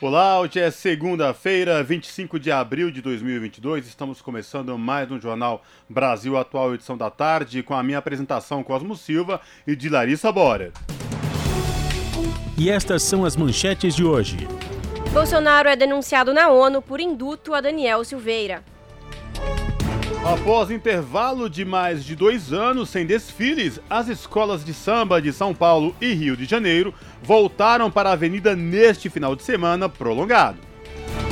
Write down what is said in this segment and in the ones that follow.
Olá, hoje é segunda-feira, 25 de abril de 2022. Estamos começando mais um Jornal Brasil Atual, edição da tarde, com a minha apresentação Cosmo Silva e de Larissa Bora. E estas são as manchetes de hoje. Bolsonaro é denunciado na ONU por induto a Daniel Silveira. Após intervalo de mais de dois anos sem desfiles, as escolas de samba de São Paulo e Rio de Janeiro voltaram para a avenida neste final de semana prolongado.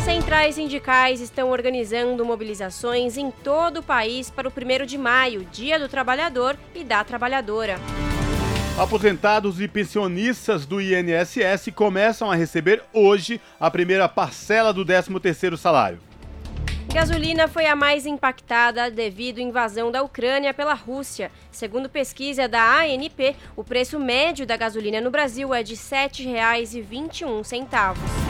Centrais sindicais estão organizando mobilizações em todo o país para o 1 de maio, Dia do Trabalhador e da Trabalhadora. Aposentados e pensionistas do INSS começam a receber hoje a primeira parcela do 13º salário. Gasolina foi a mais impactada devido à invasão da Ucrânia pela Rússia. Segundo pesquisa da ANP, o preço médio da gasolina no Brasil é de R$ 7,21.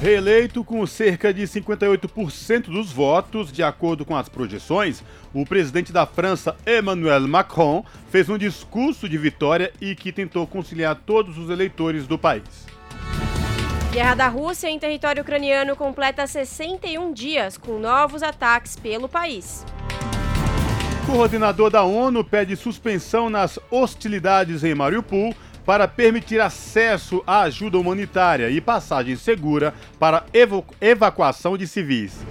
Reeleito com cerca de 58% dos votos, de acordo com as projeções, o presidente da França, Emmanuel Macron, fez um discurso de vitória e que tentou conciliar todos os eleitores do país. Guerra da Rússia em território ucraniano completa 61 dias, com novos ataques pelo país. O coordenador da ONU pede suspensão nas hostilidades em Mariupol para permitir acesso à ajuda humanitária e passagem segura para evacuação de civis.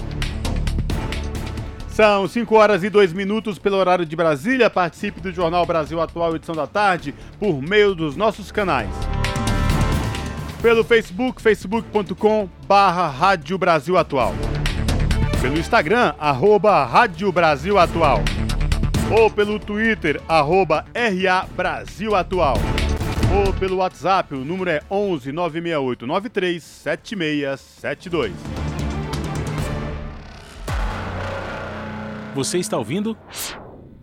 São 5 horas e 2 minutos pelo horário de Brasília. Participe do Jornal Brasil Atual, edição da tarde, por meio dos nossos canais pelo Facebook, facebook.com barra Rádio Brasil Atual. Pelo Instagram, arroba Rádio Brasil Atual. Ou pelo Twitter, arroba RA Brasil Atual. Ou pelo WhatsApp, o número é 11 968 93 7672. Você está ouvindo?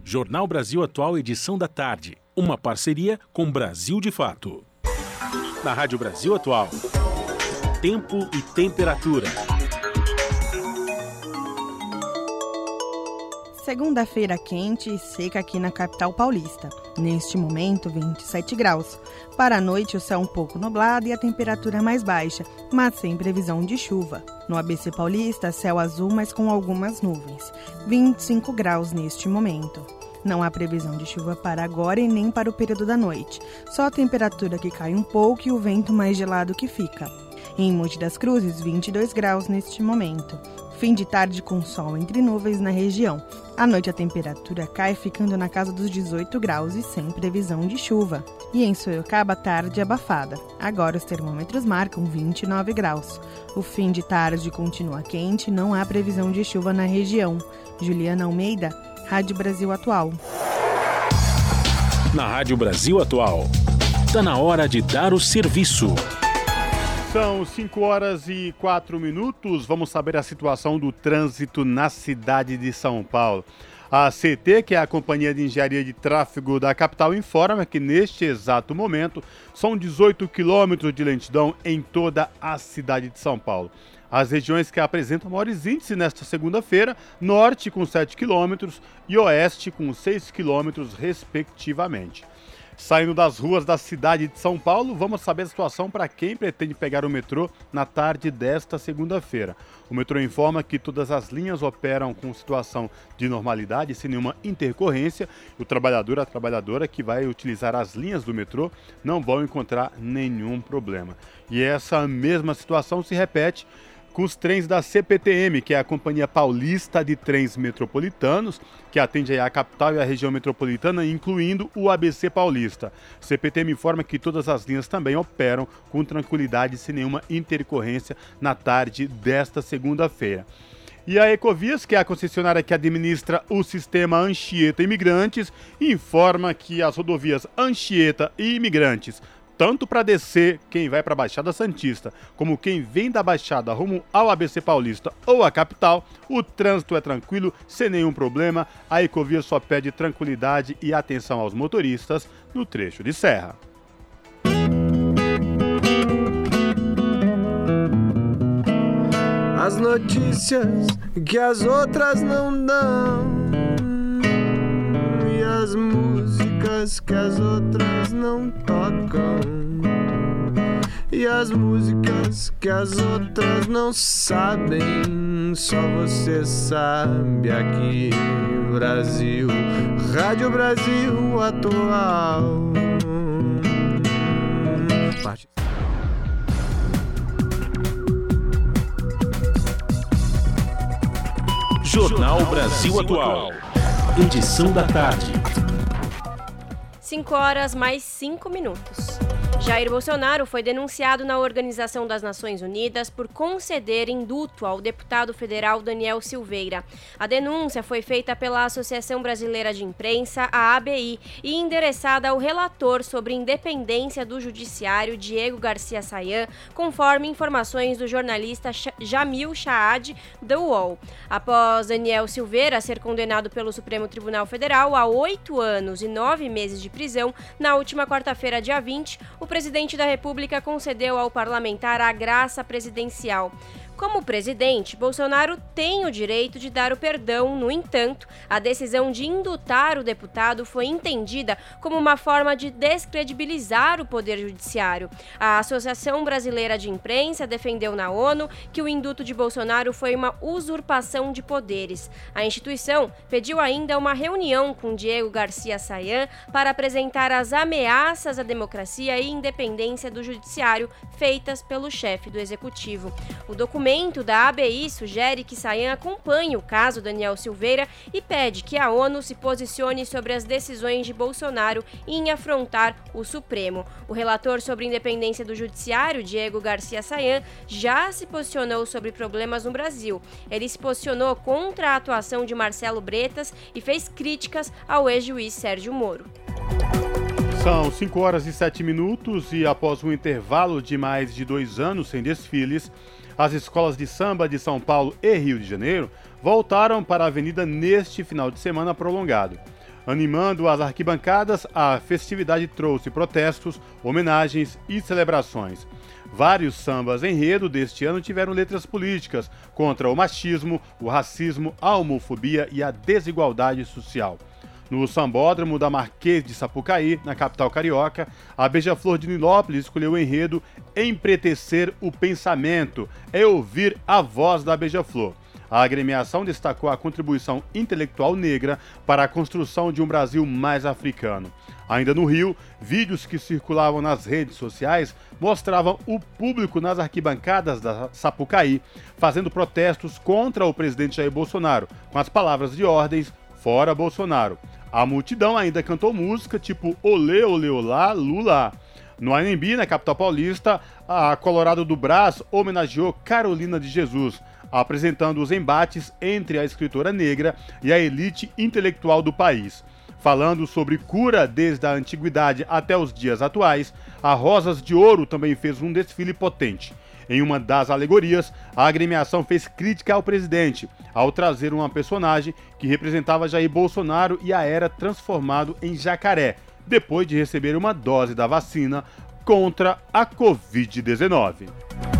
Jornal Brasil Atual, edição da tarde. Uma parceria com Brasil de Fato na Rádio Brasil Atual. Tempo e temperatura. Segunda-feira quente e seca aqui na capital paulista. Neste momento, 27 graus. Para a noite, o céu um pouco nublado e a temperatura mais baixa, mas sem previsão de chuva. No ABC Paulista, céu azul, mas com algumas nuvens. 25 graus neste momento. Não há previsão de chuva para agora e nem para o período da noite. Só a temperatura que cai um pouco e o vento mais gelado que fica. Em Monte das Cruzes, 22 graus neste momento. Fim de tarde com sol entre nuvens na região. À noite a temperatura cai ficando na casa dos 18 graus e sem previsão de chuva. E em Sorocaba, tarde abafada. Agora os termômetros marcam 29 graus. O fim de tarde continua quente, não há previsão de chuva na região. Juliana Almeida, Rádio Brasil Atual. Na Rádio Brasil Atual, está na hora de dar o serviço. São 5 horas e 4 minutos. Vamos saber a situação do trânsito na cidade de São Paulo. A CT, que é a Companhia de Engenharia de Tráfego da capital, informa que neste exato momento são 18 quilômetros de lentidão em toda a cidade de São Paulo. As regiões que apresentam maiores índices nesta segunda-feira, norte com 7 km e oeste com 6 km, respectivamente. Saindo das ruas da cidade de São Paulo, vamos saber a situação para quem pretende pegar o metrô na tarde desta segunda-feira. O metrô informa que todas as linhas operam com situação de normalidade, sem nenhuma intercorrência. O trabalhador, a trabalhadora que vai utilizar as linhas do metrô não vão encontrar nenhum problema. E essa mesma situação se repete com os trens da CPTM, que é a Companhia Paulista de Trens Metropolitanos, que atende a capital e a região metropolitana, incluindo o ABC Paulista. CPTM informa que todas as linhas também operam com tranquilidade, sem nenhuma intercorrência, na tarde desta segunda-feira. E a Ecovias, que é a concessionária que administra o sistema Anchieta Imigrantes, informa que as rodovias Anchieta e Imigrantes tanto para descer quem vai para a Baixada Santista, como quem vem da Baixada rumo ao ABC Paulista ou à capital, o trânsito é tranquilo, sem nenhum problema. A Ecovia só pede tranquilidade e atenção aos motoristas no trecho de serra. As notícias que as outras não dão as músicas que as outras não tocam e as músicas que as outras não sabem, só você sabe aqui, Brasil, Rádio Brasil Atual. Jornal Brasil Atual. Edição da tarde. 5 horas mais 5 minutos. Jair Bolsonaro foi denunciado na Organização das Nações Unidas por conceder induto ao deputado federal Daniel Silveira. A denúncia foi feita pela Associação Brasileira de Imprensa, a ABI, e endereçada ao relator sobre independência do Judiciário, Diego Garcia Sayan, conforme informações do jornalista Jamil Shaad, do UOL. Após Daniel Silveira ser condenado pelo Supremo Tribunal Federal a oito anos e nove meses de prisão, na última quarta-feira, dia 20, o presidente da República concedeu ao parlamentar a graça presidencial. Como presidente, Bolsonaro tem o direito de dar o perdão, no entanto, a decisão de indutar o deputado foi entendida como uma forma de descredibilizar o Poder Judiciário. A Associação Brasileira de Imprensa defendeu na ONU que o induto de Bolsonaro foi uma usurpação de poderes. A instituição pediu ainda uma reunião com Diego Garcia Sayan para apresentar as ameaças à democracia e independência do Judiciário feitas pelo chefe do Executivo. O documento documento da ABI sugere que Sayan acompanhe o caso Daniel Silveira e pede que a ONU se posicione sobre as decisões de Bolsonaro em afrontar o Supremo. O relator sobre independência do Judiciário, Diego Garcia Sayan, já se posicionou sobre problemas no Brasil. Ele se posicionou contra a atuação de Marcelo Bretas e fez críticas ao ex-juiz Sérgio Moro. São 5 horas e 7 minutos e após um intervalo de mais de dois anos sem desfiles, as escolas de samba de São Paulo e Rio de Janeiro voltaram para a avenida neste final de semana prolongado. Animando as arquibancadas, a festividade trouxe protestos, homenagens e celebrações. Vários sambas enredo deste ano tiveram letras políticas contra o machismo, o racismo, a homofobia e a desigualdade social. No sambódromo da Marquês de Sapucaí, na capital carioca, a Beija-Flor de Nilópolis escolheu o enredo Empretecer o Pensamento, é ouvir a voz da Beija-Flor. A agremiação destacou a contribuição intelectual negra para a construção de um Brasil mais africano. Ainda no Rio, vídeos que circulavam nas redes sociais mostravam o público nas arquibancadas da Sapucaí fazendo protestos contra o presidente Jair Bolsonaro, com as palavras de ordens fora Bolsonaro. A multidão ainda cantou música tipo Olê, Olê, Olá, Lula. No ANB, na capital paulista, a Colorado do Brás homenageou Carolina de Jesus, apresentando os embates entre a escritora negra e a elite intelectual do país. Falando sobre cura desde a antiguidade até os dias atuais, a Rosas de Ouro também fez um desfile potente. Em uma das alegorias, a agremiação fez crítica ao presidente ao trazer uma personagem que representava Jair Bolsonaro e a era transformado em jacaré, depois de receber uma dose da vacina contra a Covid-19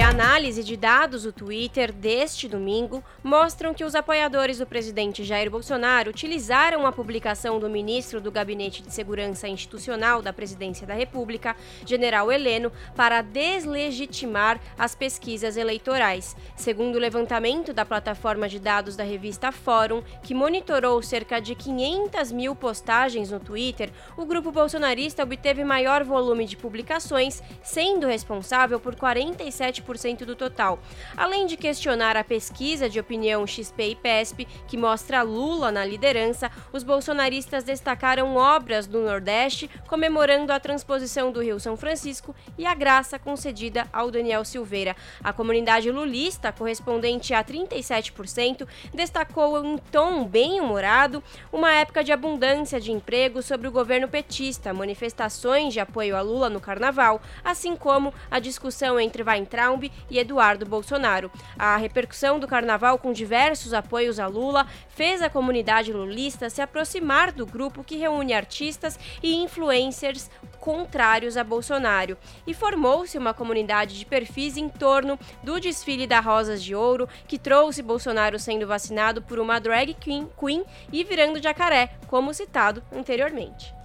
análise de dados do Twitter deste domingo mostram que os apoiadores do presidente Jair Bolsonaro utilizaram a publicação do ministro do Gabinete de Segurança Institucional da Presidência da República, General Heleno, para deslegitimar as pesquisas eleitorais. Segundo o levantamento da plataforma de dados da revista Fórum, que monitorou cerca de 500 mil postagens no Twitter, o grupo bolsonarista obteve maior volume de publicações, sendo responsável por 47% 10% do total. Além de questionar a pesquisa de opinião XP e PESP, que mostra Lula na liderança, os bolsonaristas destacaram obras do Nordeste comemorando a transposição do Rio São Francisco e a graça concedida ao Daniel Silveira. A comunidade lulista, correspondente a 37%, destacou em tom bem-humorado uma época de abundância de emprego sobre o governo petista, manifestações de apoio a Lula no carnaval, assim como a discussão entre Weintraub e Eduardo Bolsonaro. A repercussão do carnaval com diversos apoios a Lula fez a comunidade lulista se aproximar do grupo que reúne artistas e influencers contrários a Bolsonaro. E formou-se uma comunidade de perfis em torno do desfile da Rosas de Ouro, que trouxe Bolsonaro sendo vacinado por uma drag queen, queen e virando jacaré, como citado anteriormente.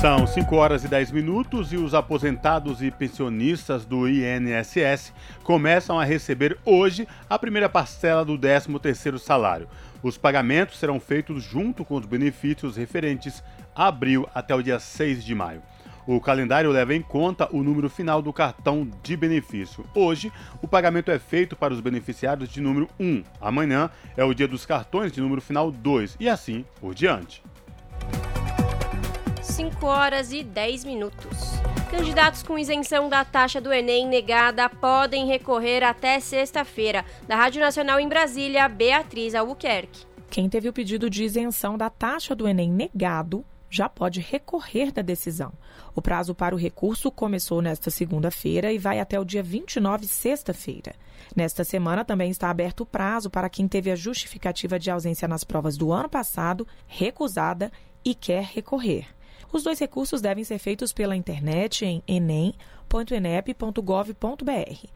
São 5 horas e 10 minutos e os aposentados e pensionistas do INSS começam a receber hoje a primeira parcela do 13º salário. Os pagamentos serão feitos junto com os benefícios referentes a abril até o dia 6 de maio. O calendário leva em conta o número final do cartão de benefício. Hoje, o pagamento é feito para os beneficiários de número 1. Amanhã é o dia dos cartões de número final 2 e assim por diante. 5 horas e 10 minutos. Candidatos com isenção da taxa do Enem negada podem recorrer até sexta-feira. Da Rádio Nacional em Brasília, Beatriz Albuquerque. Quem teve o pedido de isenção da taxa do Enem negado já pode recorrer da decisão. O prazo para o recurso começou nesta segunda-feira e vai até o dia 29, sexta-feira. Nesta semana também está aberto o prazo para quem teve a justificativa de ausência nas provas do ano passado recusada e quer recorrer. Os dois recursos devem ser feitos pela internet em enem.enep.gov.br.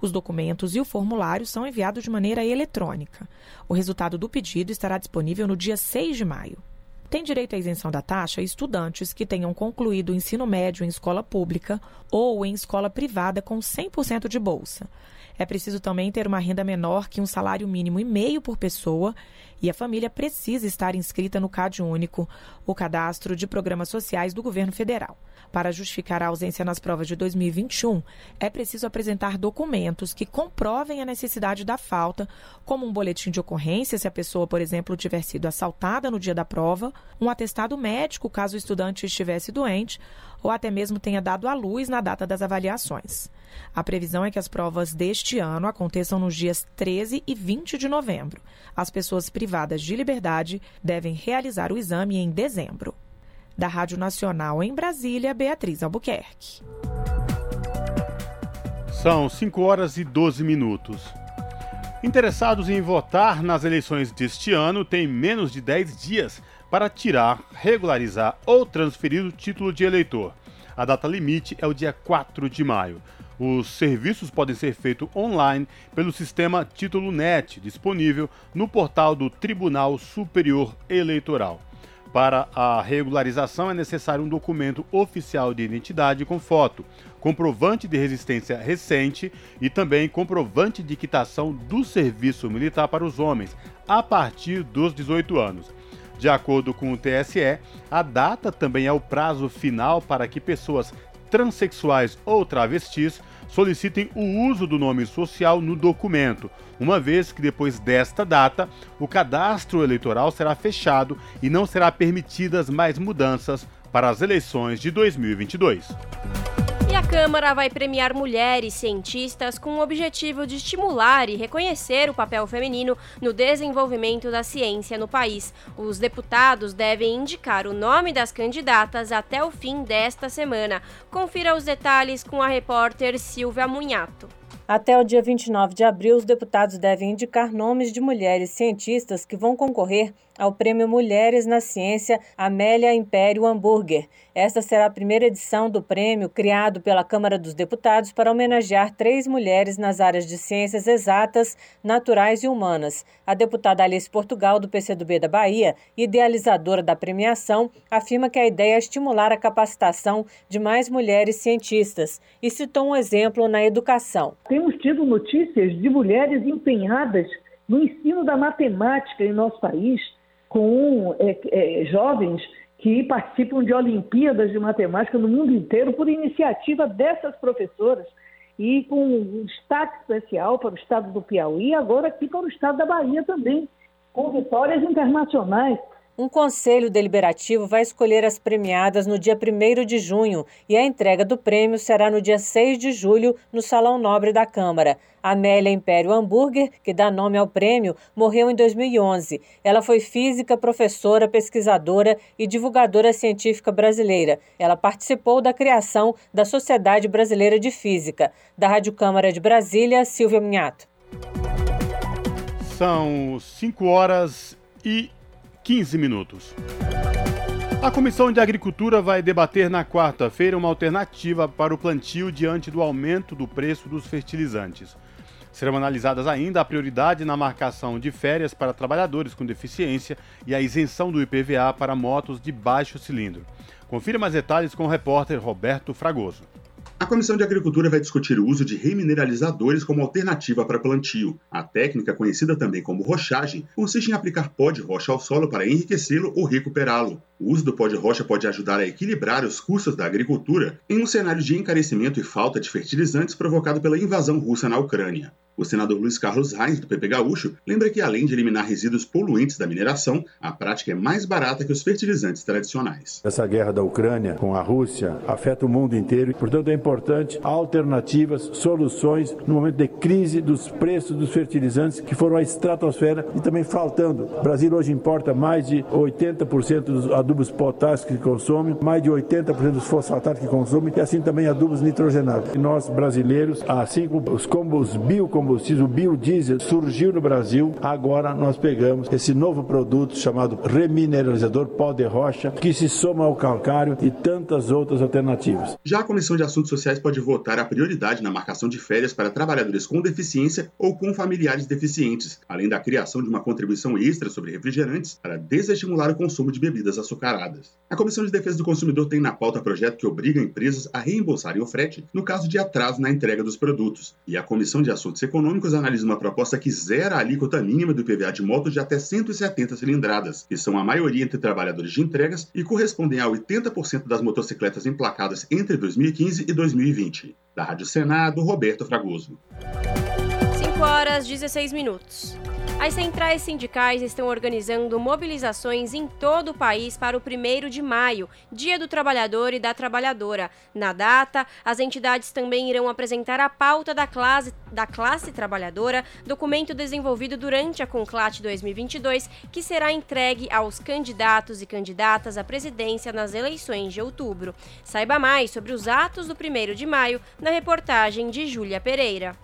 Os documentos e o formulário são enviados de maneira eletrônica. O resultado do pedido estará disponível no dia 6 de maio. Tem direito à isenção da taxa estudantes que tenham concluído o ensino médio em escola pública ou em escola privada com 100% de bolsa. É preciso também ter uma renda menor que um salário mínimo e meio por pessoa e a família precisa estar inscrita no CAD Único, o cadastro de programas sociais do governo federal. Para justificar a ausência nas provas de 2021, é preciso apresentar documentos que comprovem a necessidade da falta, como um boletim de ocorrência, se a pessoa, por exemplo, tiver sido assaltada no dia da prova, um atestado médico, caso o estudante estivesse doente, ou até mesmo tenha dado à luz na data das avaliações. A previsão é que as provas deste ano aconteçam nos dias 13 e 20 de novembro. As pessoas privadas de liberdade devem realizar o exame em dezembro. Da Rádio Nacional em Brasília, Beatriz Albuquerque. São 5 horas e 12 minutos. Interessados em votar nas eleições deste ano têm menos de 10 dias para tirar, regularizar ou transferir o título de eleitor. A data limite é o dia 4 de maio. Os serviços podem ser feitos online pelo sistema Título Net, disponível no portal do Tribunal Superior Eleitoral. Para a regularização é necessário um documento oficial de identidade com foto, comprovante de resistência recente e também comprovante de quitação do serviço militar para os homens a partir dos 18 anos. De acordo com o TSE, a data também é o prazo final para que pessoas transexuais ou travestis solicitem o uso do nome social no documento, uma vez que depois desta data o cadastro eleitoral será fechado e não será permitidas mais mudanças para as eleições de 2022. A Câmara vai premiar mulheres cientistas com o objetivo de estimular e reconhecer o papel feminino no desenvolvimento da ciência no país. Os deputados devem indicar o nome das candidatas até o fim desta semana. Confira os detalhes com a repórter Silvia Munhato. Até o dia 29 de abril, os deputados devem indicar nomes de mulheres cientistas que vão concorrer ao Prêmio Mulheres na Ciência Amélia Império Hambúrguer. Esta será a primeira edição do prêmio criado pela Câmara dos Deputados para homenagear três mulheres nas áreas de ciências exatas, naturais e humanas. A deputada Alice Portugal, do PCdoB da Bahia, idealizadora da premiação, afirma que a ideia é estimular a capacitação de mais mulheres cientistas e citou um exemplo na educação. Temos tido notícias de mulheres empenhadas no ensino da matemática em nosso país, com é, é, jovens que participam de Olimpíadas de Matemática no mundo inteiro por iniciativa dessas professoras. e com um destaque especial para o estado do Piauí e agora aqui para o estado da Bahia também, com vitórias internacionais. Um conselho deliberativo vai escolher as premiadas no dia 1 de junho e a entrega do prêmio será no dia 6 de julho no Salão Nobre da Câmara. Amélia Império Hambúrguer, que dá nome ao prêmio, morreu em 2011. Ela foi física, professora, pesquisadora e divulgadora científica brasileira. Ela participou da criação da Sociedade Brasileira de Física. Da Rádio Câmara de Brasília, Silvia Minhato. São 5 horas e 15 minutos. A Comissão de Agricultura vai debater na quarta-feira uma alternativa para o plantio diante do aumento do preço dos fertilizantes. Serão analisadas ainda a prioridade na marcação de férias para trabalhadores com deficiência e a isenção do IPVA para motos de baixo cilindro. Confira mais detalhes com o repórter Roberto Fragoso. A Comissão de Agricultura vai discutir o uso de remineralizadores como alternativa para plantio. A técnica, conhecida também como rochagem, consiste em aplicar pó de rocha ao solo para enriquecê-lo ou recuperá-lo. O uso do pó de rocha pode ajudar a equilibrar os custos da agricultura em um cenário de encarecimento e falta de fertilizantes provocado pela invasão russa na Ucrânia. O senador Luiz Carlos Reis, do PP Gaúcho, lembra que além de eliminar resíduos poluentes da mineração, a prática é mais barata que os fertilizantes tradicionais. Essa guerra da Ucrânia com a Rússia afeta o mundo inteiro e, portanto, é importante alternativas, soluções no momento de crise dos preços dos fertilizantes que foram à estratosfera e também faltando. O Brasil hoje importa mais de 80% dos adubos potássicos que consome, mais de 80% dos fosfatos que consome e assim também adubos nitrogenados. E nós brasileiros, assim como os combos biocombustíveis, combustíveis, o biodiesel, surgiu no Brasil. Agora nós pegamos esse novo produto chamado remineralizador pó de rocha, que se soma ao calcário e tantas outras alternativas. Já a Comissão de Assuntos Sociais pode votar a prioridade na marcação de férias para trabalhadores com deficiência ou com familiares deficientes, além da criação de uma contribuição extra sobre refrigerantes para desestimular o consumo de bebidas açucaradas. A Comissão de Defesa do Consumidor tem na pauta projeto que obriga empresas a reembolsarem o frete no caso de atraso na entrega dos produtos. E a Comissão de Assuntos Econômicos Econômicos analisa uma proposta que zera a alíquota mínima do IPVA de motos de até 170 cilindradas, que são a maioria entre trabalhadores de entregas e correspondem a 80% das motocicletas emplacadas entre 2015 e 2020. Da Rádio Senado, Roberto Fragoso. 5 horas 16 minutos. As centrais sindicais estão organizando mobilizações em todo o país para o 1 de maio, Dia do Trabalhador e da Trabalhadora. Na data, as entidades também irão apresentar a pauta da classe, da classe trabalhadora, documento desenvolvido durante a Conclate 2022, que será entregue aos candidatos e candidatas à presidência nas eleições de outubro. Saiba mais sobre os atos do 1 de maio na reportagem de Júlia Pereira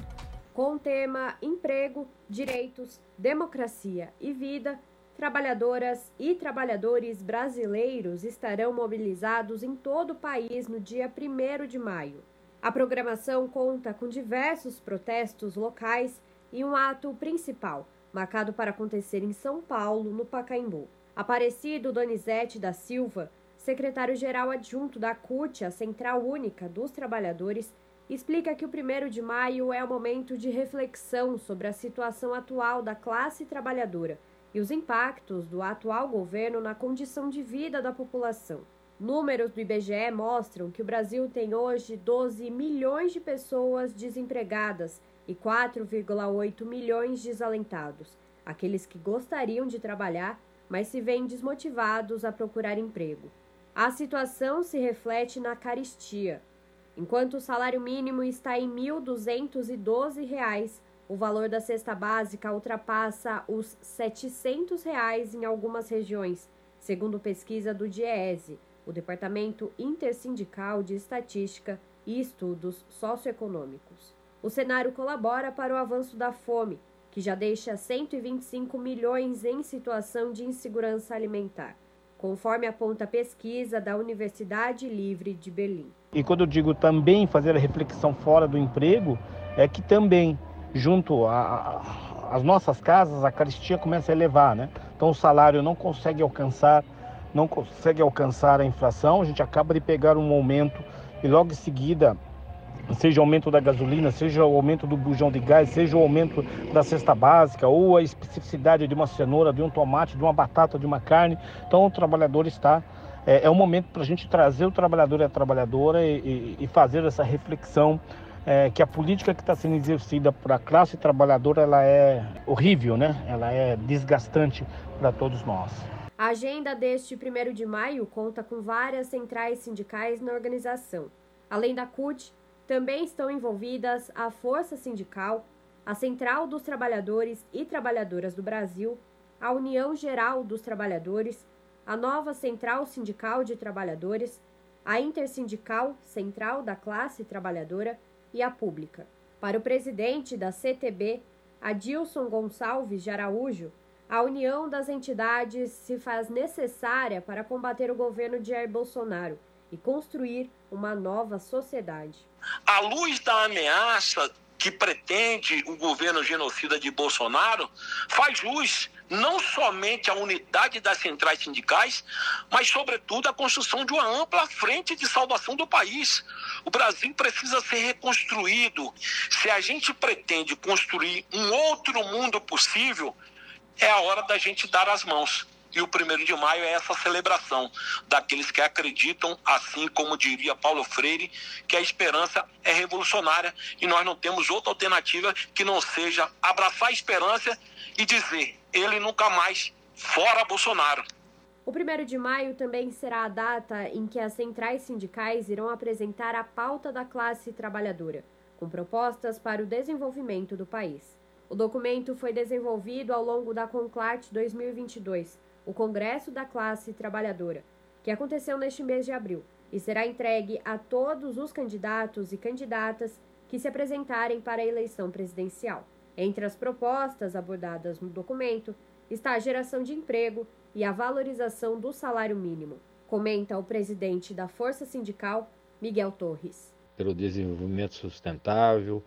com o tema Emprego, Direitos, Democracia e Vida, trabalhadoras e trabalhadores brasileiros estarão mobilizados em todo o país no dia 1 de maio. A programação conta com diversos protestos locais e um ato principal, marcado para acontecer em São Paulo, no Pacaembu. Aparecido Donizete da Silva, secretário-geral adjunto da CUT, a Central Única dos Trabalhadores, explica que o 1 de maio é o momento de reflexão sobre a situação atual da classe trabalhadora e os impactos do atual governo na condição de vida da população. Números do IBGE mostram que o Brasil tem hoje 12 milhões de pessoas desempregadas e 4,8 milhões desalentados, aqueles que gostariam de trabalhar, mas se veem desmotivados a procurar emprego. A situação se reflete na caristia, Enquanto o salário mínimo está em R$ 1.212, o valor da cesta básica ultrapassa os 700 reais em algumas regiões, segundo pesquisa do DIESE, o Departamento Intersindical de Estatística e Estudos Socioeconômicos. O cenário colabora para o avanço da fome, que já deixa 125 milhões em situação de insegurança alimentar, conforme aponta a pesquisa da Universidade Livre de Berlim. E quando eu digo também fazer a reflexão fora do emprego, é que também, junto às nossas casas, a caristia começa a elevar, né? Então o salário não consegue alcançar, não consegue alcançar a inflação, a gente acaba de pegar um aumento e logo em seguida seja o aumento da gasolina, seja o aumento do bujão de gás, seja o aumento da cesta básica, ou a especificidade de uma cenoura, de um tomate, de uma batata, de uma carne. Então o trabalhador está é, é um momento para a gente trazer o trabalhador e a trabalhadora e, e, e fazer essa reflexão é, que a política que está sendo exercida por a classe trabalhadora ela é horrível, né? Ela é desgastante para todos nós. A agenda deste 1 de maio conta com várias centrais sindicais na organização. Além da CUT, também estão envolvidas a Força Sindical, a Central dos Trabalhadores e Trabalhadoras do Brasil, a União Geral dos Trabalhadores, a nova Central Sindical de Trabalhadores, a Intersindical Central da Classe Trabalhadora e a Pública. Para o presidente da CTB, Adilson Gonçalves de Araújo, a união das entidades se faz necessária para combater o governo de Jair Bolsonaro e construir uma nova sociedade. À luz da ameaça que pretende o governo genocida de Bolsonaro, faz jus não somente a unidade das centrais sindicais, mas, sobretudo, a construção de uma ampla frente de salvação do país. O Brasil precisa ser reconstruído. Se a gente pretende construir um outro mundo possível, é a hora da gente dar as mãos. E o primeiro de maio é essa celebração daqueles que acreditam, assim como diria Paulo Freire, que a esperança é revolucionária e nós não temos outra alternativa que não seja abraçar a esperança e dizer: ele nunca mais fora Bolsonaro. O 1 de maio também será a data em que as centrais sindicais irão apresentar a pauta da classe trabalhadora, com propostas para o desenvolvimento do país. O documento foi desenvolvido ao longo da Conclart 2022, o Congresso da Classe Trabalhadora, que aconteceu neste mês de abril e será entregue a todos os candidatos e candidatas que se apresentarem para a eleição presidencial. Entre as propostas abordadas no documento está a geração de emprego e a valorização do salário mínimo, comenta o presidente da Força Sindical, Miguel Torres. Pelo desenvolvimento sustentável,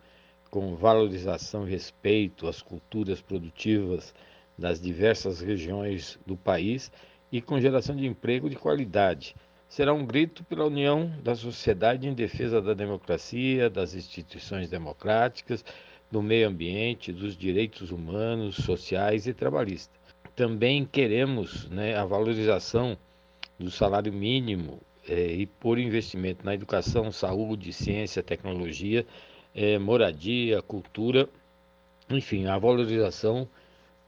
com valorização e respeito às culturas produtivas das diversas regiões do país e com geração de emprego de qualidade. Será um grito pela união da sociedade em defesa da democracia, das instituições democráticas, do meio ambiente, dos direitos humanos, sociais e trabalhistas. Também queremos né, a valorização do salário mínimo eh, e por investimento na educação, saúde, ciência, tecnologia, eh, moradia, cultura, enfim, a valorização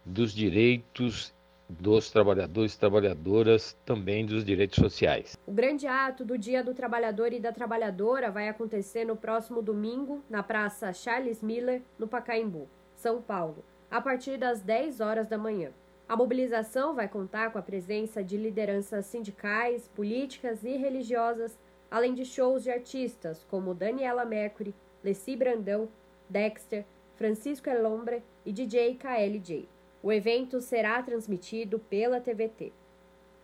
dos direitos dos trabalhadores e trabalhadoras, também dos direitos sociais. O grande ato do Dia do Trabalhador e da Trabalhadora vai acontecer no próximo domingo, na Praça Charles Miller, no Pacaembu, São Paulo, a partir das 10 horas da manhã. A mobilização vai contar com a presença de lideranças sindicais, políticas e religiosas, além de shows de artistas como Daniela Mercury, Leci Brandão, Dexter, Francisco Elombre e DJ KLJ. O evento será transmitido pela TVT.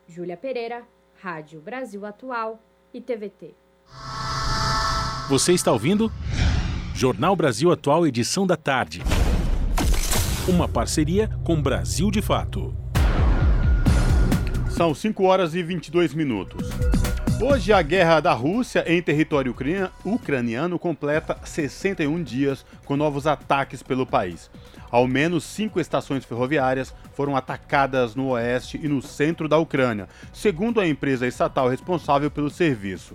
Júlia Pereira, Rádio Brasil Atual e TVT. Você está ouvindo? Jornal Brasil Atual, edição da tarde. Uma parceria com Brasil de Fato. São 5 horas e 22 minutos. Hoje, a guerra da Rússia em território ucraniano completa 61 dias com novos ataques pelo país. Ao menos cinco estações ferroviárias foram atacadas no oeste e no centro da Ucrânia, segundo a empresa estatal responsável pelo serviço.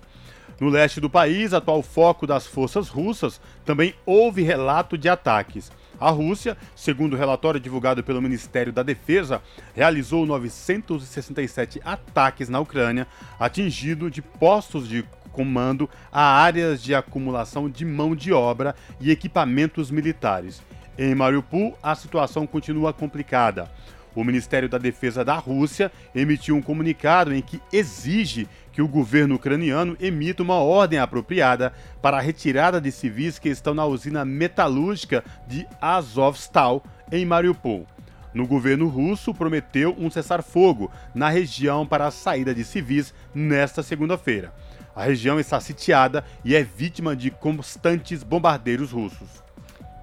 No leste do país, atual foco das forças russas, também houve relato de ataques. A Rússia, segundo o relatório divulgado pelo Ministério da Defesa, realizou 967 ataques na Ucrânia, atingindo de postos de comando a áreas de acumulação de mão de obra e equipamentos militares. Em Mariupol, a situação continua complicada. O Ministério da Defesa da Rússia emitiu um comunicado em que exige que o governo ucraniano emita uma ordem apropriada para a retirada de civis que estão na usina metalúrgica de Azovstal, em Mariupol. No governo russo, prometeu um cessar-fogo na região para a saída de civis nesta segunda-feira. A região está sitiada e é vítima de constantes bombardeiros russos.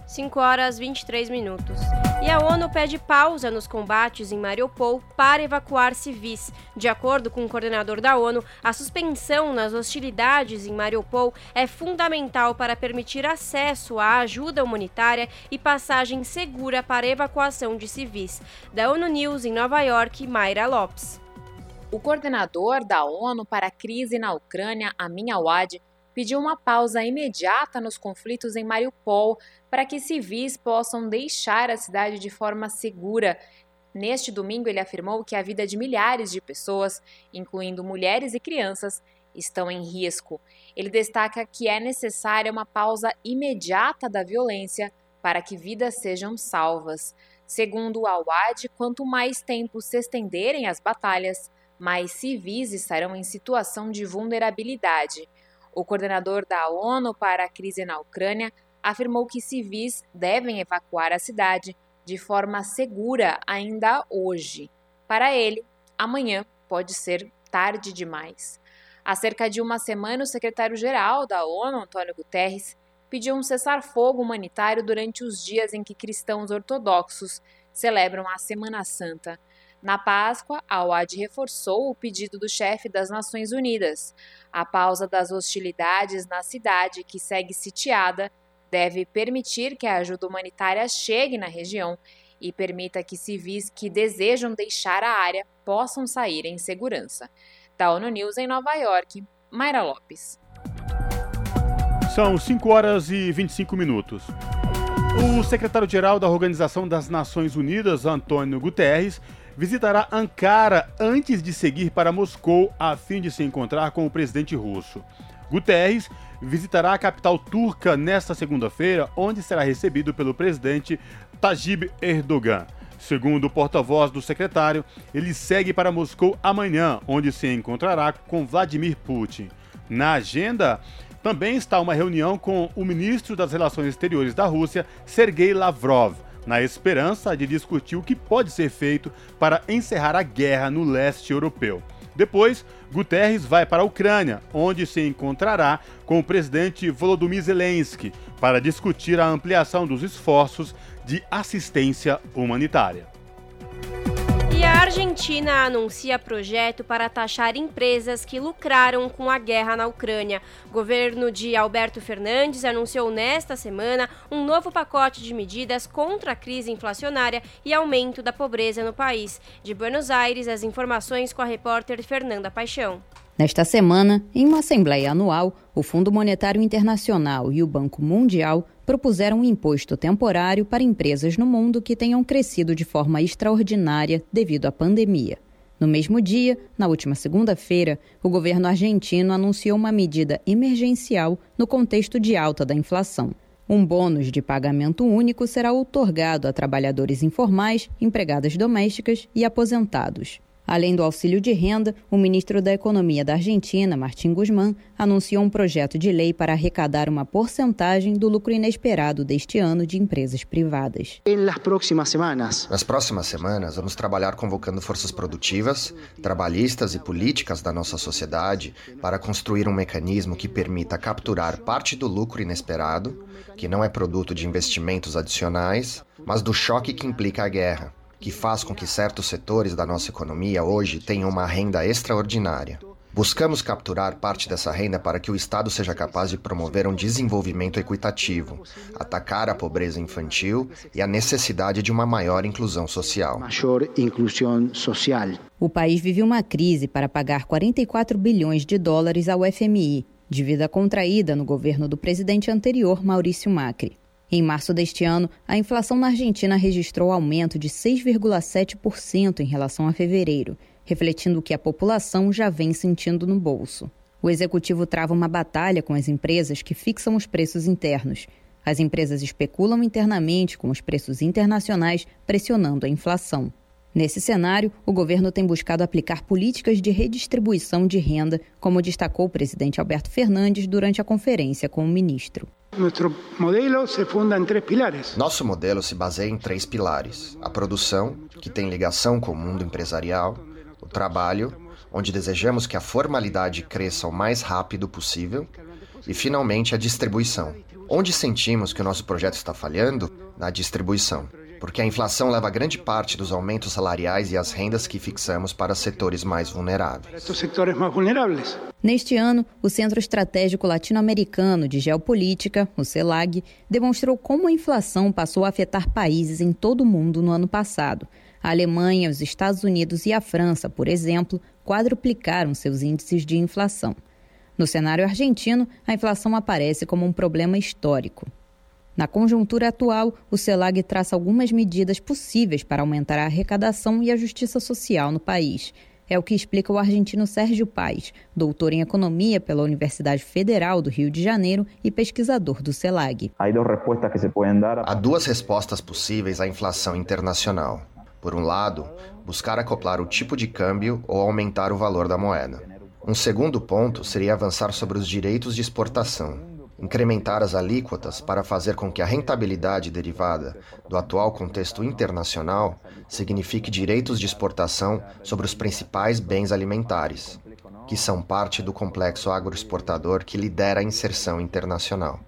5 horas 23 minutos. E a ONU pede pausa nos combates em Mariupol para evacuar civis. De acordo com o coordenador da ONU, a suspensão nas hostilidades em Mariupol é fundamental para permitir acesso à ajuda humanitária e passagem segura para evacuação de civis. Da ONU News em Nova York, Mayra Lopes. O coordenador da ONU para a crise na Ucrânia, Amin Awad, pediu uma pausa imediata nos conflitos em Mariupol para que civis possam deixar a cidade de forma segura. Neste domingo, ele afirmou que a vida de milhares de pessoas, incluindo mulheres e crianças, estão em risco. Ele destaca que é necessária uma pausa imediata da violência para que vidas sejam salvas. Segundo a UAD, quanto mais tempo se estenderem as batalhas, mais civis estarão em situação de vulnerabilidade. O coordenador da ONU para a crise na Ucrânia afirmou que civis devem evacuar a cidade de forma segura ainda hoje. Para ele, amanhã pode ser tarde demais. Há cerca de uma semana, o secretário-geral da ONU, Antônio Guterres, pediu um cessar-fogo humanitário durante os dias em que cristãos ortodoxos celebram a Semana Santa. Na Páscoa, a OAD reforçou o pedido do chefe das Nações Unidas. A pausa das hostilidades na cidade, que segue sitiada, deve permitir que a ajuda humanitária chegue na região e permita que civis que desejam deixar a área possam sair em segurança. Da ONU News em Nova York, Mayra Lopes. São 5 horas e 25 minutos. O secretário-geral da Organização das Nações Unidas, Antônio Guterres, visitará Ankara antes de seguir para Moscou a fim de se encontrar com o presidente russo. Guterres visitará a capital turca nesta segunda-feira, onde será recebido pelo presidente Tajib Erdogan. Segundo o porta-voz do secretário, ele segue para Moscou amanhã, onde se encontrará com Vladimir Putin. Na agenda também está uma reunião com o ministro das Relações Exteriores da Rússia, Sergei Lavrov na esperança de discutir o que pode ser feito para encerrar a guerra no leste europeu. Depois, Guterres vai para a Ucrânia, onde se encontrará com o presidente Volodymyr Zelensky para discutir a ampliação dos esforços de assistência humanitária. E a Argentina anuncia projeto para taxar empresas que lucraram com a guerra na Ucrânia. O governo de Alberto Fernandes anunciou nesta semana um novo pacote de medidas contra a crise inflacionária e aumento da pobreza no país. De Buenos Aires, as informações com a repórter Fernanda Paixão. Nesta semana, em uma assembleia anual, o Fundo Monetário Internacional e o Banco Mundial propuseram um imposto temporário para empresas no mundo que tenham crescido de forma extraordinária devido à pandemia. No mesmo dia, na última segunda-feira, o governo argentino anunciou uma medida emergencial no contexto de alta da inflação. Um bônus de pagamento único será otorgado a trabalhadores informais, empregadas domésticas e aposentados. Além do auxílio de renda, o ministro da Economia da Argentina, Martim Guzmán, anunciou um projeto de lei para arrecadar uma porcentagem do lucro inesperado deste ano de empresas privadas. Nas próximas semanas. Nas próximas semanas, vamos trabalhar convocando forças produtivas, trabalhistas e políticas da nossa sociedade para construir um mecanismo que permita capturar parte do lucro inesperado, que não é produto de investimentos adicionais, mas do choque que implica a guerra que faz com que certos setores da nossa economia hoje tenham uma renda extraordinária. Buscamos capturar parte dessa renda para que o Estado seja capaz de promover um desenvolvimento equitativo, atacar a pobreza infantil e a necessidade de uma maior inclusão social. Maior inclusão social. O país vive uma crise para pagar 44 bilhões de dólares ao FMI, dívida contraída no governo do presidente anterior, Maurício Macri. Em março deste ano, a inflação na Argentina registrou aumento de 6,7% em relação a fevereiro, refletindo o que a população já vem sentindo no bolso. O executivo trava uma batalha com as empresas que fixam os preços internos. As empresas especulam internamente com os preços internacionais, pressionando a inflação. Nesse cenário, o governo tem buscado aplicar políticas de redistribuição de renda, como destacou o presidente Alberto Fernandes durante a conferência com o ministro. Nosso modelo se baseia em três pilares: a produção, que tem ligação com o mundo empresarial, o trabalho, onde desejamos que a formalidade cresça o mais rápido possível, e finalmente a distribuição. Onde sentimos que o nosso projeto está falhando? Na distribuição porque a inflação leva grande parte dos aumentos salariais e as rendas que fixamos para setores mais vulneráveis. Neste ano, o Centro Estratégico Latino-Americano de Geopolítica, o CELAG, demonstrou como a inflação passou a afetar países em todo o mundo no ano passado. A Alemanha, os Estados Unidos e a França, por exemplo, quadruplicaram seus índices de inflação. No cenário argentino, a inflação aparece como um problema histórico. Na conjuntura atual, o CELAG traça algumas medidas possíveis para aumentar a arrecadação e a justiça social no país. É o que explica o argentino Sérgio Paes, doutor em economia pela Universidade Federal do Rio de Janeiro e pesquisador do CELAG. Há duas respostas possíveis à inflação internacional. Por um lado, buscar acoplar o tipo de câmbio ou aumentar o valor da moeda. Um segundo ponto seria avançar sobre os direitos de exportação, incrementar as alíquotas para fazer com que a rentabilidade derivada do atual contexto internacional signifique direitos de exportação sobre os principais bens alimentares, que são parte do complexo agroexportador que lidera a inserção internacional.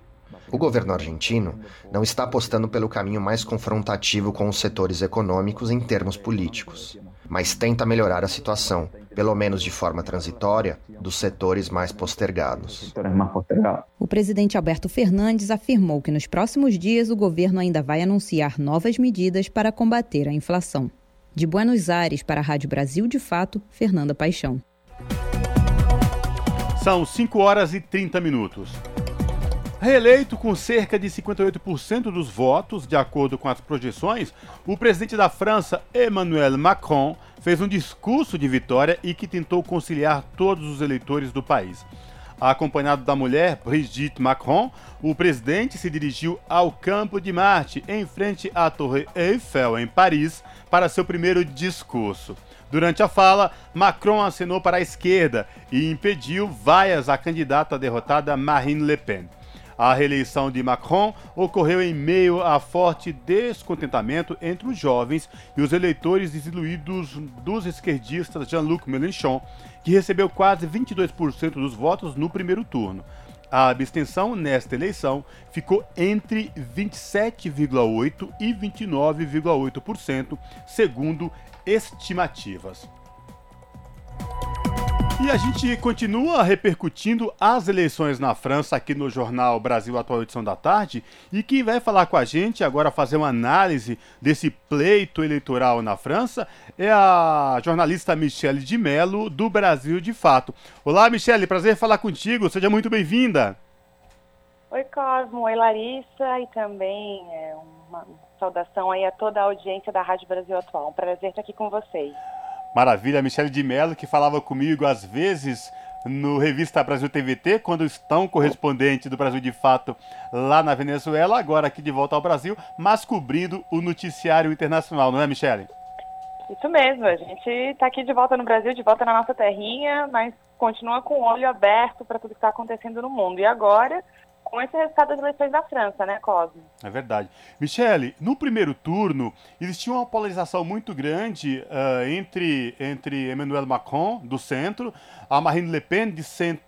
O governo argentino não está apostando pelo caminho mais confrontativo com os setores econômicos em termos políticos, mas tenta melhorar a situação, pelo menos de forma transitória, dos setores mais postergados. O presidente Alberto Fernandes afirmou que nos próximos dias o governo ainda vai anunciar novas medidas para combater a inflação. De Buenos Aires para a Rádio Brasil de Fato, Fernanda Paixão. São 5 horas e 30 minutos. Reeleito com cerca de 58% dos votos, de acordo com as projeções, o presidente da França, Emmanuel Macron, fez um discurso de vitória e que tentou conciliar todos os eleitores do país. Acompanhado da mulher, Brigitte Macron, o presidente se dirigiu ao Campo de Marte, em frente à Torre Eiffel, em Paris, para seu primeiro discurso. Durante a fala, Macron acenou para a esquerda e impediu vaias à candidata derrotada Marine Le Pen. A reeleição de Macron ocorreu em meio a forte descontentamento entre os jovens e os eleitores desiludidos dos esquerdistas Jean-Luc Mélenchon, que recebeu quase 22% dos votos no primeiro turno. A abstenção nesta eleição ficou entre 27,8% e 29,8%, segundo estimativas. E a gente continua repercutindo as eleições na França aqui no Jornal Brasil Atual Edição da Tarde. E quem vai falar com a gente agora, fazer uma análise desse pleito eleitoral na França, é a jornalista Michele de Mello, do Brasil de Fato. Olá, Michele, prazer falar contigo, seja muito bem-vinda. Oi, Cosmo, oi, Larissa, e também é, uma saudação aí a toda a audiência da Rádio Brasil Atual. Um prazer estar aqui com vocês. Maravilha, Michele de Mello, que falava comigo às vezes no Revista Brasil TVT, quando estão correspondente do Brasil de Fato lá na Venezuela, agora aqui de volta ao Brasil, mas cobrindo o noticiário internacional, não é, Michele? Isso mesmo, a gente está aqui de volta no Brasil, de volta na nossa terrinha, mas continua com o olho aberto para tudo que está acontecendo no mundo. E agora, com esse resultado das eleições da França, né, Cosme? É verdade. Michele, no primeiro turno, existia uma polarização muito grande uh, entre, entre Emmanuel Macron, do centro, a Marine Le Pen, de,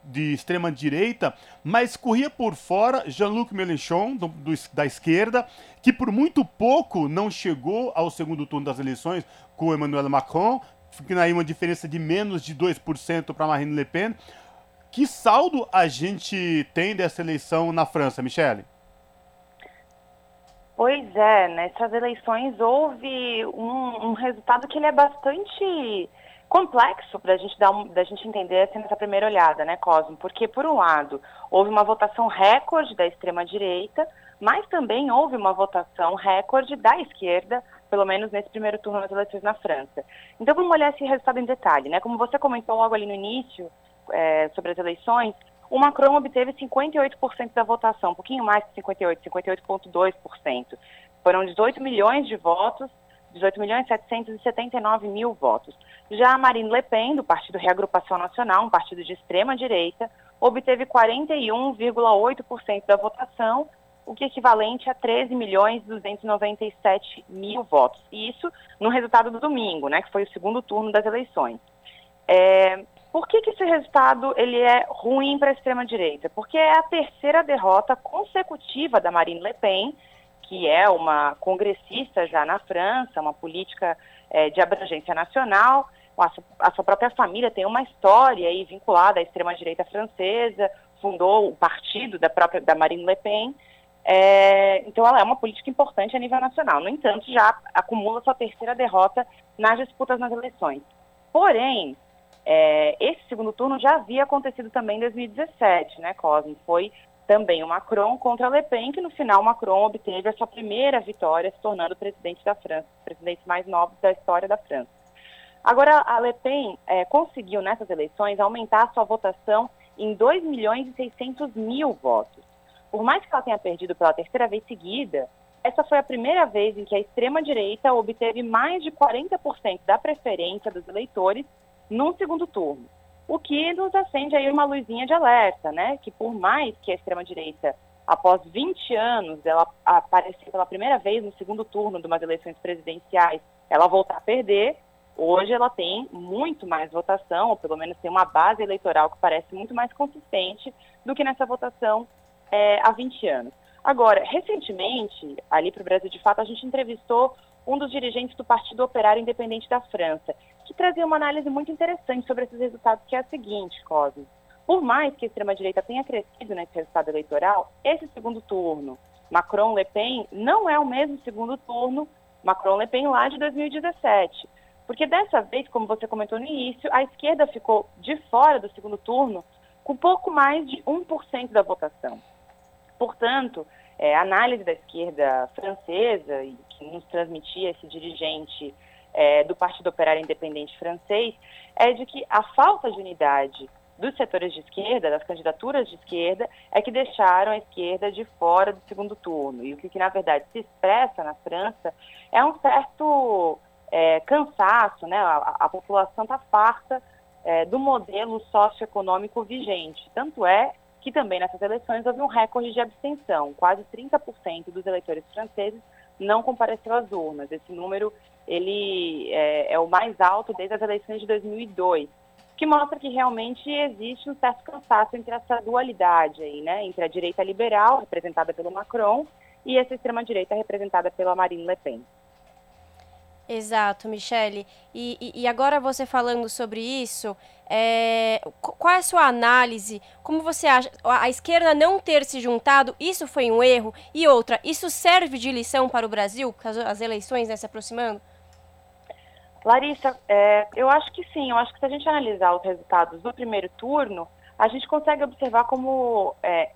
de extrema-direita, mas corria por fora Jean-Luc Mélenchon, do, do, da esquerda, que por muito pouco não chegou ao segundo turno das eleições com Emmanuel Macron, ficando aí uma diferença de menos de 2% para Marine Le Pen. Que saldo a gente tem dessa eleição na França, Michele? Pois é, nessas eleições houve um, um resultado que ele é bastante complexo para gente dar da gente entender assim, nessa primeira olhada, né, Cosmo? Porque por um lado houve uma votação recorde da extrema direita, mas também houve uma votação recorde da esquerda, pelo menos nesse primeiro turno das eleições na França. Então vamos olhar esse resultado em detalhe, né? Como você comentou logo ali no início, é, sobre as eleições, o Macron obteve 58% da votação, um pouquinho mais que 58%, 58,2%. Foram 18 milhões de votos, 18 milhões 779 mil votos. Já a Marine Le Pen, do Partido Reagrupação Nacional, um partido de extrema direita, obteve 41,8% da votação, o que é equivalente a 13 milhões 297 mil votos. Isso no resultado do domingo, né, que foi o segundo turno das eleições. É, por que, que esse resultado ele é ruim para a extrema-direita? Porque é a terceira derrota consecutiva da Marine Le Pen, que é uma congressista já na França, uma política é, de abrangência nacional. A, sua própria família tem uma história aí vinculada à extrema-direita francesa, fundou o partido da própria da Marine Le Pen. É, então ela é uma política importante a nível nacional. No entanto, já acumula sua terceira derrota nas disputas nas eleições. Porém, É, esse segundo turno já havia acontecido também em 2017, né, Cosme? Foi também o Macron contra Le Pen, que no final Macron obteve a sua primeira vitória, se tornando presidente da França, presidente mais novo da história da França. Agora, a Le Pen é, conseguiu nessas eleições aumentar a sua votação em 2 milhões e 600 mil votos. Por mais que ela tenha perdido pela terceira vez seguida, essa foi a primeira vez em que a extrema-direita obteve mais de 40% da preferência dos eleitores num segundo turno. O que nos acende aí uma luzinha de alerta, né? Que por mais que a extrema-direita, após 20 anos, ela aparecer pela primeira vez no segundo turno de umas eleições presidenciais, ela voltar a perder, hoje ela tem muito mais votação, ou pelo menos tem uma base eleitoral que parece muito mais consistente do que nessa votação é, há 20 anos. Agora, recentemente, ali para o Brasil de Fato, a gente entrevistou um dos dirigentes do Partido Operário Independente da França, que trazia uma análise muito interessante sobre esses resultados, que é a seguinte, Cosme. Por mais que a extrema-direita tenha crescido nesse resultado eleitoral, esse segundo turno, Macron-Le Pen, não é o mesmo segundo turno Macron-Le Pen lá de 2017. Porque dessa vez, como você comentou no início, a esquerda ficou de fora do segundo turno com pouco mais de 1% da votação. Portanto, é, análise da esquerda francesa, que nos transmitia esse dirigente é, do Partido Operário Independente francês, é de que a falta de unidade dos setores de esquerda, das candidaturas de esquerda, é que deixaram a esquerda de fora do segundo turno. E o que, que na verdade, se expressa na França é um certo é, cansaço, né? A, a população está farta é, do modelo socioeconômico vigente. Tanto é que também nessas eleições houve um recorde de abstenção. Quase 30% dos eleitores franceses não compareceu às urnas. Esse número ele é, é, o mais alto desde as eleições de 2002, que mostra que realmente existe um certo cansaço entre essa dualidade aí, né, entre a direita liberal representada pelo Macron e essa extrema direita representada pela Marine Le Pen. Exato, Michele. E, e, agora você falando sobre isso, é, qual é a sua análise? Como você acha? A esquerda não ter se juntado, isso foi um erro? E outra, isso serve de lição para o Brasil, as eleições né, se aproximando? Larissa, é, eu acho que sim. Eu acho que se a gente analisar os resultados do primeiro turno, a gente consegue observar como, é,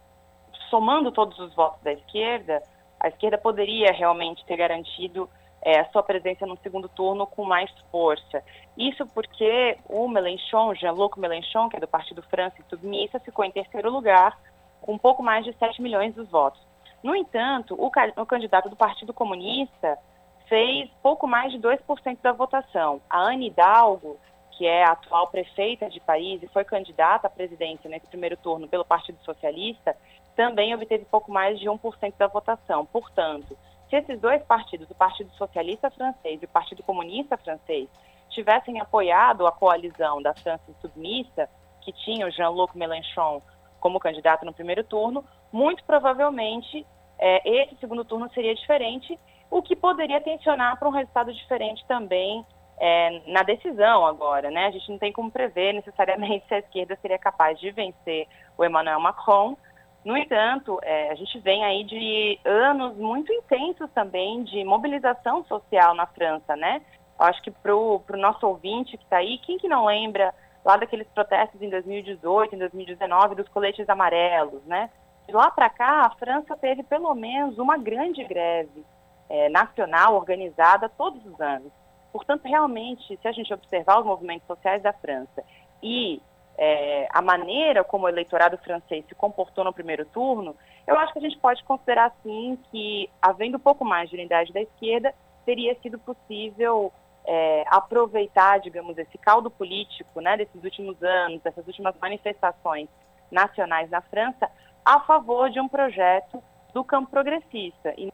somando todos os votos da esquerda, a esquerda poderia realmente ter garantido é, a sua presença no segundo turno com mais força. Isso porque o Mélenchon, Jean-Luc Mélenchon, que é do Partido França Submissa, ficou em terceiro lugar com um pouco mais de 7 milhões dos votos. No entanto, o, o candidato do Partido Comunista fez pouco mais de 2% da votação. A Anne Hidalgo, que é a atual prefeita de Paris e foi candidata à presidência nesse primeiro turno pelo Partido Socialista, também obteve pouco mais de 1% da votação. Portanto, se esses dois partidos, o Partido Socialista francês e o Partido Comunista francês, tivessem apoiado a coalizão da França submissa, que tinha o Jean-Luc Mélenchon como candidato no primeiro turno, muito provavelmente é, esse segundo turno seria diferente, o que poderia tensionar para um resultado diferente também é, na decisão agora, né? A gente não tem como prever necessariamente se a esquerda seria capaz de vencer o Emmanuel Macron, no entanto, é, a gente vem aí de anos muito intensos também de mobilização social na França, né? Eu acho que para o nosso ouvinte que está aí, quem que não lembra lá daqueles protestos em 2018, em 2019, dos coletes amarelos, né? De lá para cá, a França teve pelo menos uma grande greve é, nacional organizada todos os anos. Portanto, realmente, se a gente observar os movimentos sociais da França e é, a maneira como o eleitorado francês se comportou no primeiro turno, eu acho que a gente pode considerar, sim, que, havendo um pouco mais de unidade da esquerda, teria sido possível é, aproveitar, digamos, esse caldo político né, desses últimos anos, dessas últimas manifestações nacionais na França, a favor de um projeto do campo progressista. E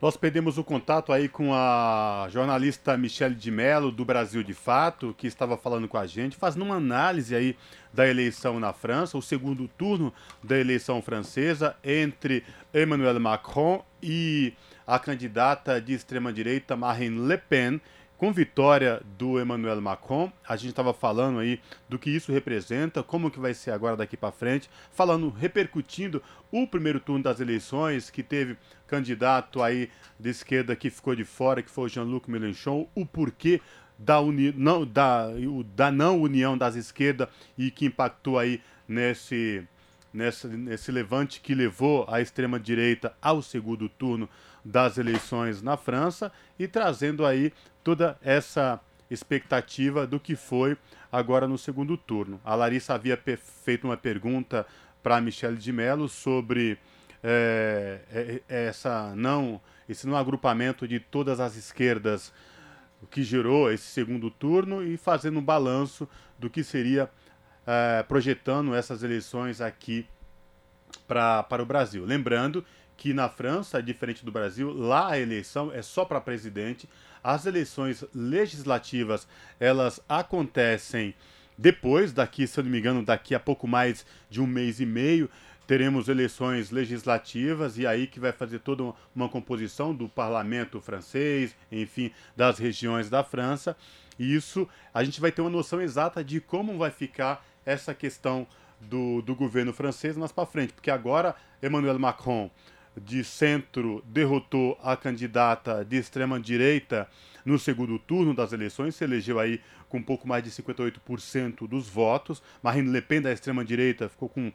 Nós perdemos o contato aí com a jornalista Michele de Mello, do Brasil de Fato, que estava falando com a gente, fazendo uma análise aí da eleição na França, o segundo turno da eleição francesa entre Emmanuel Macron e a candidata de extrema-direita Marine Le Pen, com vitória do Emmanuel Macron. A gente estava falando aí do que isso representa, como que vai ser agora daqui para frente, falando, repercutindo o primeiro turno das eleições, que teve candidato aí de esquerda que ficou de fora, que foi o Jean-Luc Mélenchon, o porquê da, uni, não, da, da não união das esquerdas e que impactou aí nesse, nesse, nesse levante que levou a extrema-direita ao segundo turno das eleições na França e trazendo aí toda essa expectativa do que foi agora no segundo turno. A Larissa havia feito uma pergunta para Michele de Mello sobre é, essa não esse não agrupamento de todas as esquerdas que gerou esse segundo turno e fazendo um balanço do que seria é, projetando essas eleições aqui pra, para o Brasil. Lembrando que na França, diferente do Brasil, lá a eleição é só para presidente. As eleições legislativas elas acontecem depois, daqui, se eu não me engano, daqui a pouco mais de um mês e meio, teremos eleições legislativas e aí que vai fazer toda uma composição do parlamento francês, enfim, das regiões da França. E isso a gente vai ter uma noção exata de como vai ficar essa questão do, do governo francês mais para frente, porque agora Emmanuel Macron de centro derrotou a candidata de extrema direita no segundo turno das eleições, se elegeu aí com um pouco mais de 58% dos votos. Marine Le Pen da extrema direita ficou com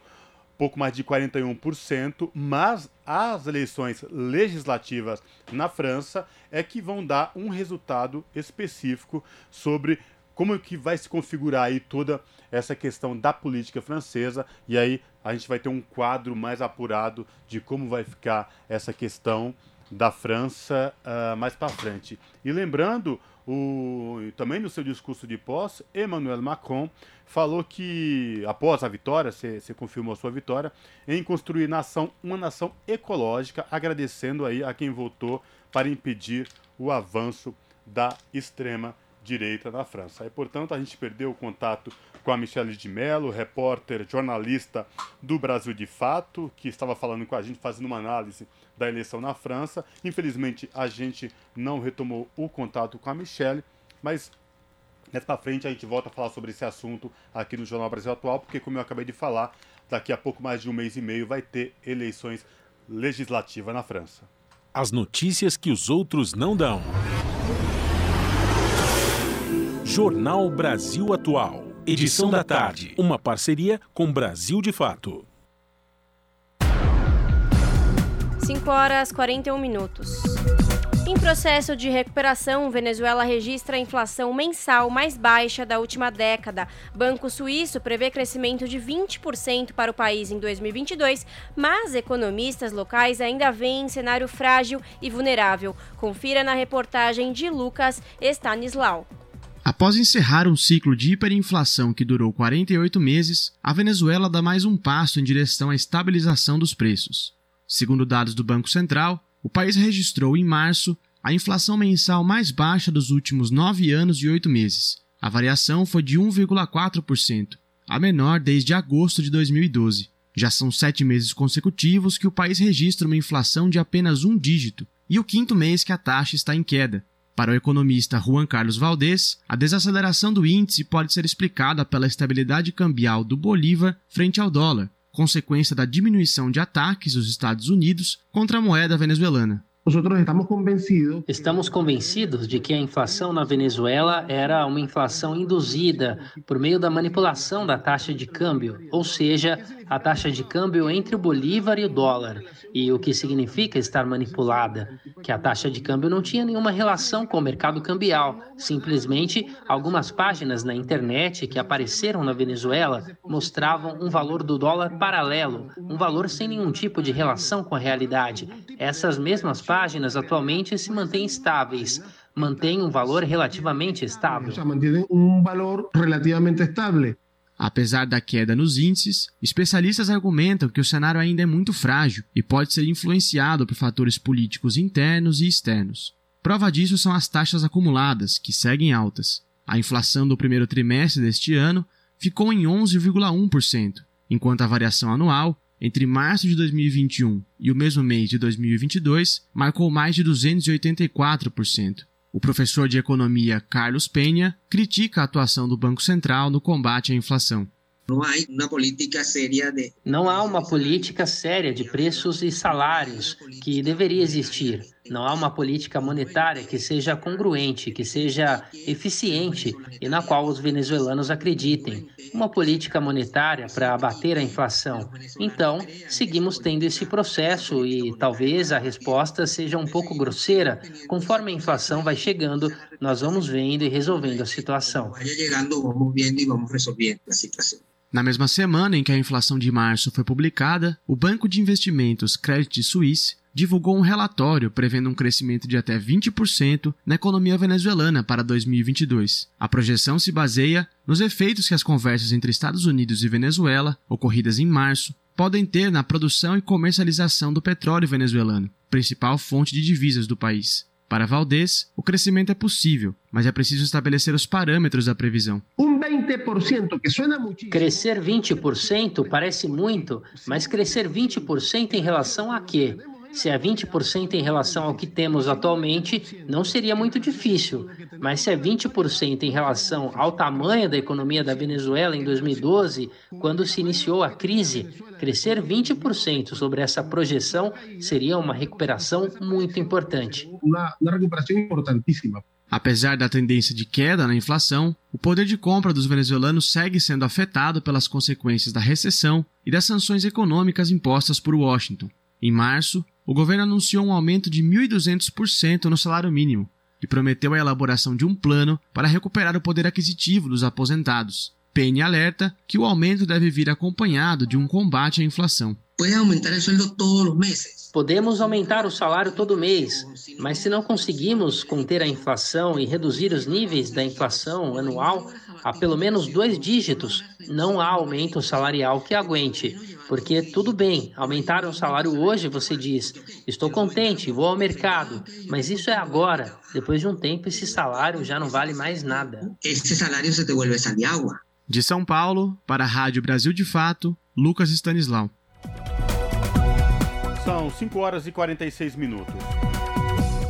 pouco mais de 41%, mas as eleições legislativas na França é que vão dar um resultado específico sobre como que vai se configurar aí toda essa questão da política francesa e aí a gente vai ter um quadro mais apurado de como vai ficar essa questão da França uh, mais para frente. E lembrando, o, também no seu discurso de posse, Emmanuel Macron falou que, após a vitória, você confirmou a sua vitória, em construir nação, uma nação ecológica, agradecendo aí a quem votou para impedir o avanço da extrema direita na França. E, portanto, a gente perdeu o contato com a Michelle de Mello, repórter, jornalista do Brasil de Fato, que estava falando com a gente, fazendo uma análise da eleição na França. Infelizmente, a gente não retomou o contato com a Michelle, mas para frente a gente volta a falar sobre esse assunto aqui no Jornal Brasil Atual, porque, como eu acabei de falar, daqui a pouco mais de um mês e meio vai ter eleições legislativas na França. As notícias que os outros não dão. Jornal Brasil Atual. Edição da tarde. Uma parceria com Brasil de Fato. 5 horas 41 minutos. Em processo de recuperação, Venezuela registra a inflação mensal mais baixa da última década. Banco Suíço prevê crescimento de 20% para o país em 2022, mas economistas locais ainda veem cenário frágil e vulnerável. Confira na reportagem de Lucas Stanislau. Após encerrar um ciclo de hiperinflação que durou 48 meses, a Venezuela dá mais um passo em direção à estabilização dos preços. Segundo dados do Banco Central, o país registrou em março a inflação mensal mais baixa dos últimos nove anos e oito meses. A variação foi de 1,4%, a menor desde agosto de 2012. Já são sete meses consecutivos que o país registra uma inflação de apenas um dígito, e o quinto mês que a taxa está em queda, para o economista Juan Carlos Valdez, a desaceleração do índice pode ser explicada pela estabilidade cambial do Bolívar frente ao dólar, consequência da diminuição de ataques dos Estados Unidos contra a moeda venezuelana. estamos convencidos. Estamos convencidos de que a inflação na Venezuela era uma inflação induzida por meio da manipulação da taxa de câmbio, ou seja, a taxa de câmbio entre o bolívar e o dólar, e o que significa estar manipulada, que a taxa de câmbio não tinha nenhuma relação com o mercado cambial, simplesmente algumas páginas na internet que apareceram na Venezuela mostravam um valor do dólar paralelo, um valor sem nenhum tipo de relação com a realidade. Essas mesmas páginas atualmente se mantêm estáveis, mantêm um valor relativamente estável. Mantêm um valor relativamente estável. Apesar da queda nos índices, especialistas argumentam que o cenário ainda é muito frágil e pode ser influenciado por fatores políticos internos e externos. Prova disso são as taxas acumuladas, que seguem altas. A inflação do primeiro trimestre deste ano ficou em 11,1%, enquanto a variação anual entre março de 2021 e o mesmo mês de 2022 marcou mais de 284%. O professor de economia Carlos Penha critica a atuação do Banco Central no combate à inflação. Não há uma política séria de Não há uma política séria de preços e salários que deveria existir. Não há uma política monetária que seja congruente, que seja eficiente e na qual os venezuelanos acreditem. Uma política monetária para abater a inflação. Então, seguimos tendo esse processo e talvez a resposta seja um pouco grosseira. Conforme a inflação vai chegando, nós vamos vendo e resolvendo a situação. Na mesma semana em que a inflação de março foi publicada, o banco de investimentos Credit Suisse divulgou um relatório prevendo um crescimento de até 20% na economia venezuelana para 2022. A projeção se baseia nos efeitos que as conversas entre Estados Unidos e Venezuela, ocorridas em março, podem ter na produção e comercialização do petróleo venezuelano, principal fonte de divisas do país. Para Valdez, o crescimento é possível, mas é preciso estabelecer os parâmetros da previsão. Um 20% que suena muito. Crescer 20% parece muito, mas crescer 20% em relação a quê? Se é 20% em relação ao que temos atualmente, não seria muito difícil. Mas se é 20% em relação ao tamanho da economia da Venezuela em 2012, quando se iniciou a crise, crescer 20% sobre essa projeção seria uma recuperação muito importante. Uma, uma recuperação importantíssima. Apesar da tendência de queda na inflação, o poder de compra dos venezuelanos segue sendo afetado pelas consequências da recessão e das sanções econômicas impostas por Washington. Em março, o governo anunciou um aumento de 1.200% no salário mínimo e prometeu a elaboração de um plano para recuperar o poder aquisitivo dos aposentados. Penny alerta que o aumento deve vir acompanhado de um combate à inflação. Podemos aumentar o salário todo mês, mas se não conseguimos conter a inflação e reduzir os níveis da inflação anual a pelo menos dois dígitos, não há aumento salarial que aguente. Porque tudo bem, aumentar o salário hoje, você diz, estou contente, vou ao mercado, mas isso é agora. Depois de um tempo, esse salário já não vale mais nada. Esse salário se devolve de água. De São Paulo, para a Rádio Brasil de Fato, Lucas Stanislau. São 5 horas e 46 minutos.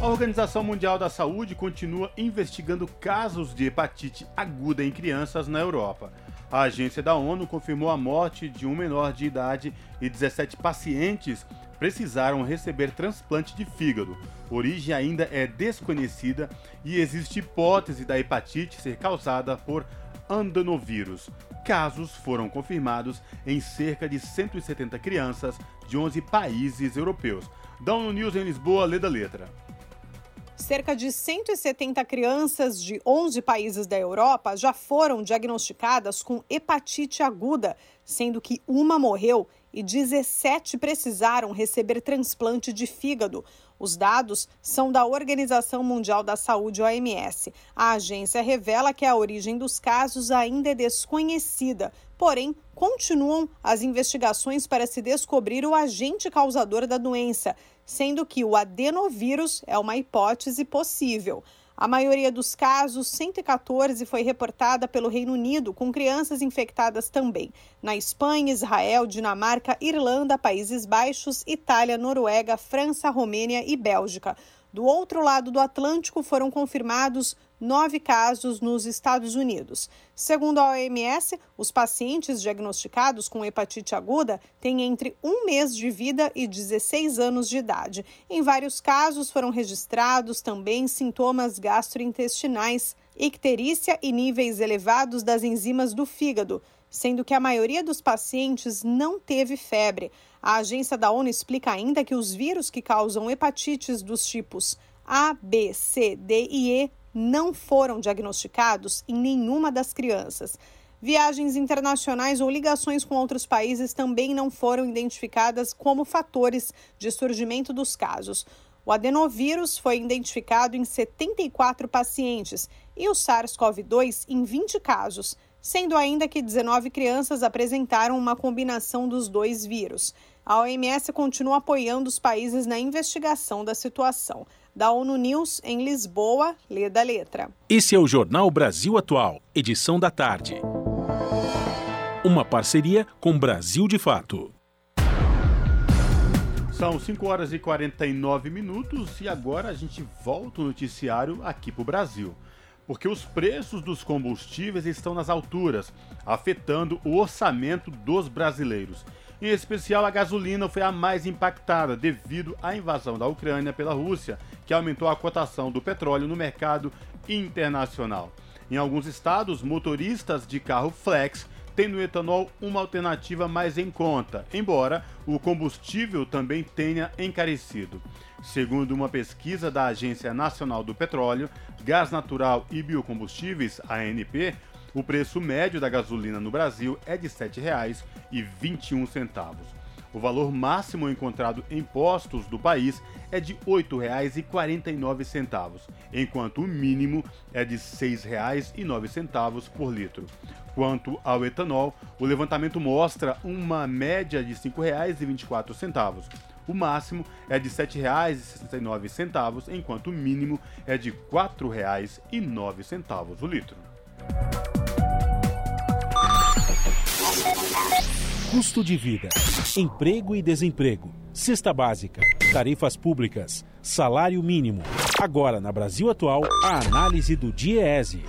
A Organização Mundial da Saúde continua investigando casos de hepatite aguda em crianças na Europa. A agência da ONU confirmou a morte de um menor de idade e 17 pacientes precisaram receber transplante de fígado. Origem ainda é desconhecida e existe hipótese da hepatite ser causada por andanovírus. Casos foram confirmados em cerca de 170 crianças de 11 países europeus. ONU News em Lisboa, lê da letra. Cerca de 170 crianças de 11 países da Europa já foram diagnosticadas com hepatite aguda, sendo que uma morreu e 17 precisaram receber transplante de fígado. Os dados são da Organização Mundial da Saúde, OMS. A agência revela que a origem dos casos ainda é desconhecida, porém, continuam as investigações para se descobrir o agente causador da doença, sendo que o adenovírus é uma hipótese possível. A maioria dos casos, 114, foi reportada pelo Reino Unido, com crianças infectadas também. Na Espanha, Israel, Dinamarca, Irlanda, Países Baixos, Itália, Noruega, França, Romênia e Bélgica. Do outro lado do Atlântico, foram confirmados nove casos nos Estados Unidos. Segundo a OMS, os pacientes diagnosticados com hepatite aguda têm entre um mês de vida e 16 anos de idade. Em vários casos, foram registrados também sintomas gastrointestinais, icterícia e níveis elevados das enzimas do fígado, sendo que a maioria dos pacientes não teve febre. A agência da ONU explica ainda que os vírus que causam hepatites dos tipos A, B, C, D e E não foram diagnosticados em nenhuma das crianças. Viagens internacionais ou ligações com outros países também não foram identificadas como fatores de surgimento dos casos. O adenovírus foi identificado em 74 pacientes e o SARS-CoV-2 em 20 casos, sendo ainda que 19 crianças apresentaram uma combinação dos dois vírus. A OMS continua apoiando os países na investigação da situação. Da ONU News, em Lisboa, lê da letra. Esse é o Jornal Brasil Atual, edição da tarde. Uma parceria com Brasil de Fato. São 5 horas e 49 minutos e agora a gente volta o noticiário aqui para o Brasil. Porque os preços dos combustíveis estão nas alturas, afetando o orçamento dos brasileiros. Em especial, a gasolina foi a mais impactada devido à invasão da Ucrânia pela Rússia, que aumentou a cotação do petróleo no mercado internacional. Em alguns estados, motoristas de carro flex têm no etanol uma alternativa mais em conta, embora o combustível também tenha encarecido. Segundo uma pesquisa da Agência Nacional do Petróleo, Gás Natural e Biocombustíveis, ANP, o preço médio da gasolina no Brasil é de R$ 7,21. O valor máximo encontrado em postos do país é de R$ 8,49, enquanto o mínimo é de R$ 6,09 por litro. Quanto ao etanol, o levantamento mostra uma média de R$ 5,24. O máximo é de R$ 7,69, enquanto o mínimo é de R$ 4,09 o litro. Custo de vida, emprego e desemprego, cesta básica, tarifas públicas, salário mínimo. Agora, na Brasil Atual, a análise do DIEESE.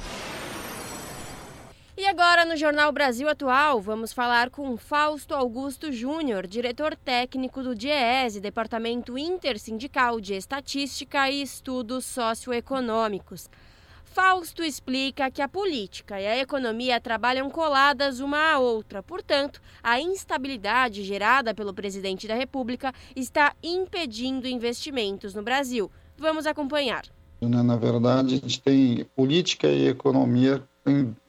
E agora, no Jornal Brasil Atual, vamos falar com Fausto Augusto Júnior, diretor técnico do DIEESE, Departamento Intersindical de Estatística e Estudos Socioeconômicos. Fausto explica que a política e a economia trabalham coladas uma à outra. Portanto, a instabilidade gerada pelo presidente da República está impedindo investimentos no Brasil. Vamos acompanhar. Na verdade, a gente tem política e economia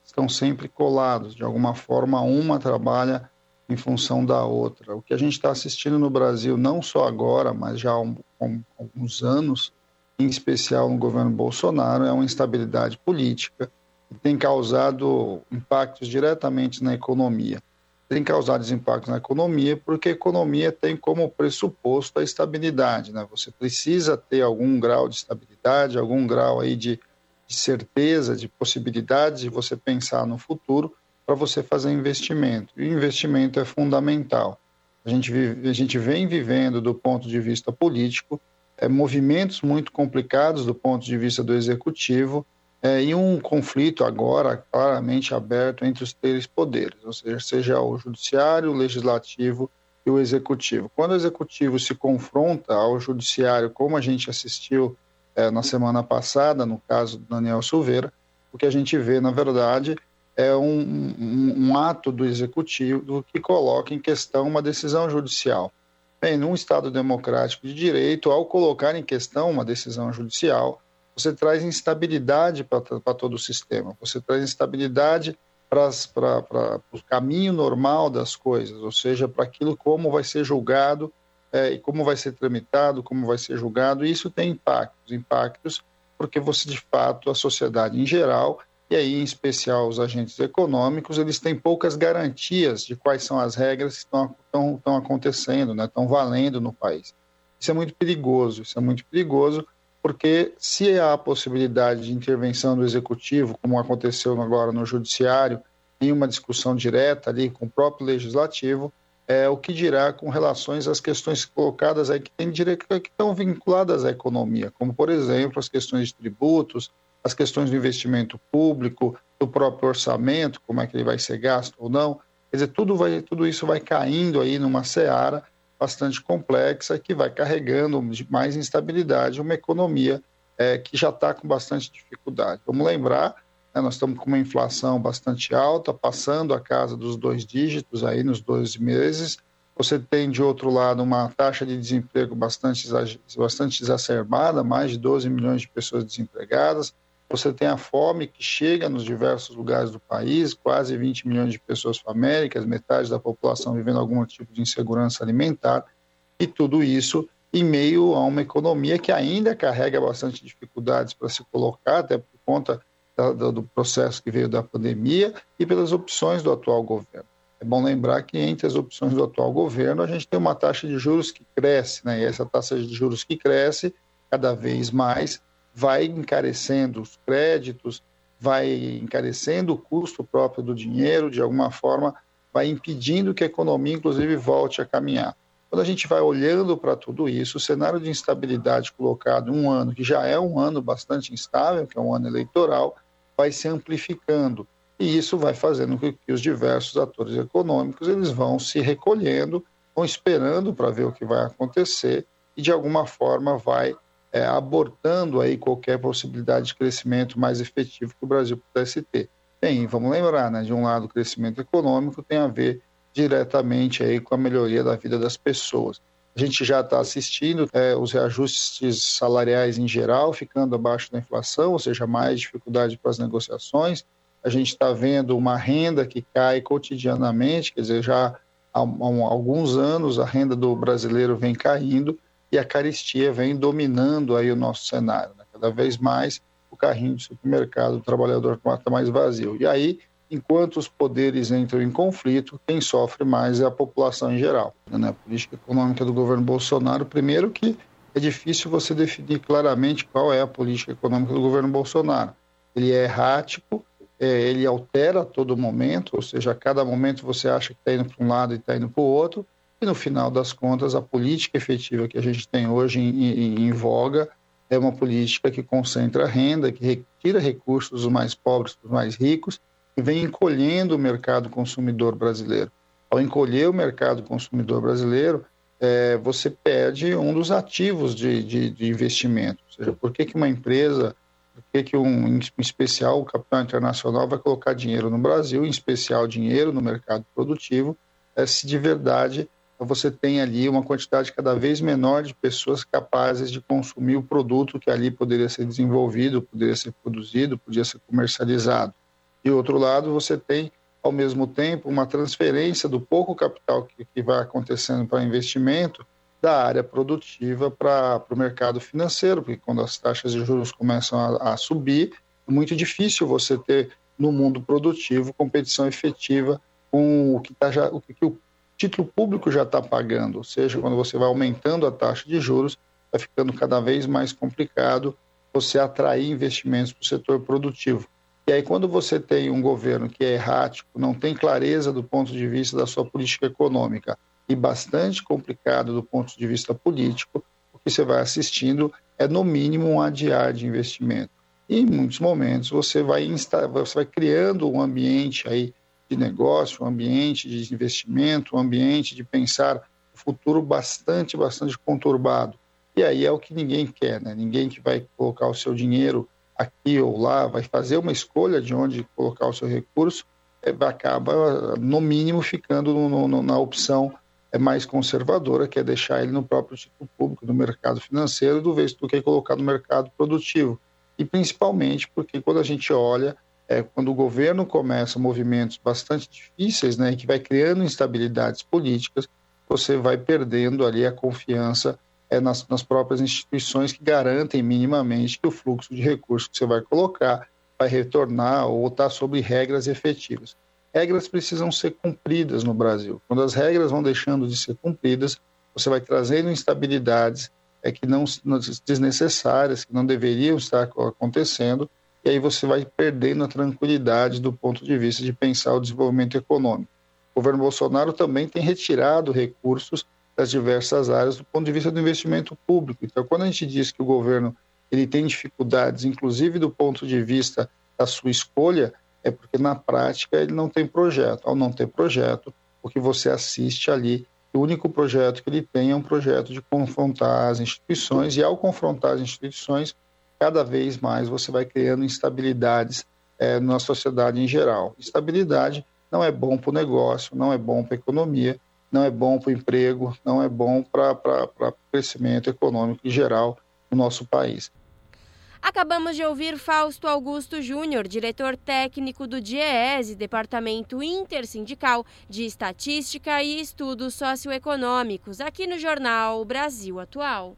estão sempre colados. De alguma forma, uma trabalha em função da outra. O que a gente está assistindo no Brasil, não só agora, mas já há alguns anos, em especial no governo Bolsonaro, é uma instabilidade política que tem causado impactos diretamente na economia. Tem causado impactos na economia porque a economia tem como pressuposto a estabilidade. Né? Você precisa ter algum grau de estabilidade, algum grau aí de, de certeza, de possibilidades de você pensar no futuro para você fazer investimento. E o investimento é fundamental. A gente, vive, a gente vem vivendo, do ponto de vista político, é, movimentos muito complicados do ponto de vista do executivo é, e um conflito agora claramente aberto entre os três poderes, ou seja, seja o judiciário, o legislativo e o executivo. Quando o executivo se confronta ao judiciário, como a gente assistiu é, na semana passada, no caso do Daniel Silveira, o que a gente vê, na verdade, é um, um, um ato do executivo que coloca em questão uma decisão judicial. Bem, num Estado democrático de direito, ao colocar em questão uma decisão judicial, você traz instabilidade para todo o sistema, você traz instabilidade para o caminho normal das coisas, ou seja, para aquilo como vai ser julgado é, e como vai ser tramitado, como vai ser julgado, e isso tem impactos, impactos porque você, de fato, a sociedade em geral, e aí em especial os agentes econômicos, eles têm poucas garantias de quais são as regras que estão, estão, estão acontecendo, né, estão valendo no país. Isso é muito perigoso, isso é muito perigoso, porque se há a possibilidade de intervenção do executivo, como aconteceu agora no judiciário, em uma discussão direta ali com o próprio legislativo, é, o que dirá com relações às questões colocadas aí que, tem que estão vinculadas à economia, como, por exemplo, as questões de tributos, as questões do investimento público, do próprio orçamento, como é que ele vai ser gasto ou não. Quer dizer, tudo, vai, tudo isso vai caindo aí numa seara bastante complexa que vai carregando mais instabilidade uma economia é, que já está com bastante dificuldade. Vamos lembrar, né, nós estamos com uma inflação bastante alta, passando a casa dos dois dígitos aí nos 12 meses. Você tem, de outro lado, uma taxa de desemprego bastante, bastante exacerbada, mais de 12 milhões de pessoas desempregadas você tem a fome que chega nos diversos lugares do país, quase 20 milhões de pessoas famélicas, metade da população vivendo algum tipo de insegurança alimentar, e tudo isso em meio a uma economia que ainda carrega bastante dificuldades para se colocar, até por conta da, do processo que veio da pandemia e pelas opções do atual governo. É bom lembrar que entre as opções do atual governo a gente tem uma taxa de juros que cresce, né? E essa taxa de juros que cresce cada vez mais vai encarecendo os créditos, vai encarecendo o custo próprio do dinheiro, de alguma forma, vai impedindo que a economia, inclusive, volte a caminhar. Quando a gente vai olhando para tudo isso, o cenário de instabilidade colocado um ano que já é um ano bastante instável, que é um ano eleitoral, vai se amplificando. e isso vai fazendo com que os diversos atores econômicos eles vão se recolhendo, vão esperando para ver o que vai acontecer e de alguma forma vai é, abortando aí qualquer possibilidade de crescimento mais efetivo que o Brasil pudesse ter. Bem, vamos lembrar, né, de um lado o crescimento econômico tem a ver diretamente aí com a melhoria da vida das pessoas. A gente já está assistindo é, os reajustes salariais em geral ficando abaixo da inflação, ou seja, mais dificuldade para as negociações. A gente está vendo uma renda que cai cotidianamente, quer dizer, já há, há alguns anos a renda do brasileiro vem caindo e a caristia vem dominando aí o nosso cenário. Né? Cada vez mais o carrinho de supermercado do trabalhador está mais vazio. E aí enquanto os poderes entram em conflito, quem sofre mais é a população em geral. Na política econômica do governo Bolsonaro, primeiro que é difícil você definir claramente qual é a política econômica do governo Bolsonaro. Ele é errático, é, ele altera a todo momento, ou seja, a cada momento você acha que está indo para um lado e está indo para o outro, e no final das contas, a política efetiva que a gente tem hoje em, em, em voga é uma política que concentra renda, que retira recursos dos mais pobres para os mais ricos vem encolhendo o mercado consumidor brasileiro. Ao encolher o mercado consumidor brasileiro, é, você perde um dos ativos de, de, de, investimento. Ou seja, por que, que uma empresa, por que, que um, em especial o capital internacional vai colocar dinheiro no Brasil, em especial dinheiro no mercado produtivo, é, se de verdade você tem ali uma quantidade cada vez menor de pessoas capazes de consumir o produto que ali poderia ser desenvolvido, poderia ser produzido, poderia ser comercializado. De outro lado, você tem, ao mesmo tempo, uma transferência do pouco capital que, que vai acontecendo para investimento da área produtiva para o mercado financeiro, porque quando as taxas de juros começam a, a subir, é muito difícil você ter no mundo produtivo competição efetiva com o que, tá já, o, que o título público já está pagando, ou seja, quando você vai aumentando a taxa de juros, vai ficando cada vez mais complicado você atrair investimentos para o setor produtivo. E aí, quando você tem um governo que é errático, não tem clareza do ponto de vista da sua política econômica e bastante complicado do ponto de vista político, o que você vai assistindo é, no mínimo, um adiar de investimento. E, em muitos momentos, você vai, você vai criando um ambiente aí de negócio, um ambiente de investimento, um ambiente de pensar o futuro bastante, bastante conturbado. E aí é o que ninguém quer, né? Ninguém que vai colocar o seu dinheiro aqui ou lá, vai fazer uma escolha de onde colocar o seu recurso, é, acaba, no mínimo, ficando no, no, na opção é mais conservadora, que é deixar ele no próprio título público, no mercado financeiro, do vez do que colocar no mercado produtivo. E principalmente porque quando a gente olha, é, quando o governo começa movimentos bastante difíceis, né, que vai criando instabilidades políticas, você vai perdendo ali a confiança é, nas, nas próprias instituições que garantem minimamente que o fluxo de recursos que você vai colocar vai retornar ou está sob regras efetivas. Regras precisam ser cumpridas no Brasil. Quando as regras vão deixando de ser cumpridas, você vai trazendo instabilidades é, que não desnecessárias, que não deveriam estar acontecendo, e aí você vai perdendo a tranquilidade do ponto de vista de pensar o desenvolvimento econômico. O governo Bolsonaro também tem retirado recursos das diversas áreas do ponto de vista do investimento público. Então, quando a gente diz que o governo ele tem dificuldades, inclusive do ponto de vista da sua escolha, é porque na prática ele não tem projeto. Ao não ter projeto, o que você assiste ali, o único projeto que ele tem é um projeto de confrontar as instituições, e ao confrontar as instituições, cada vez mais você vai criando instabilidades é, na sociedade em geral. Estabilidade não é bom para o negócio, não é bom para a economia, não é bom para o emprego, não é bom para o crescimento econômico em geral no nosso país. Acabamos de ouvir Fausto Augusto Júnior, diretor técnico do DIEESE, Departamento Intersindical de Estatística e Estudos Socioeconômicos, aqui no jornal Brasil Atual.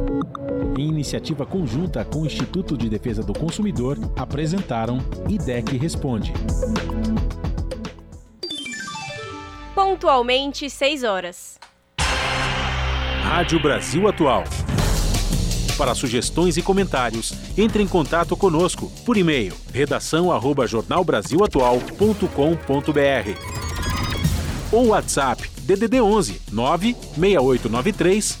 Em iniciativa conjunta com o Instituto de Defesa do Consumidor, apresentaram IDEC Responde. Pontualmente 6 horas. Rádio Brasil Atual. Para sugestões e comentários, entre em contato conosco por e-mail redação@jornalbrasilatual.com.br ou WhatsApp DDD 11 96893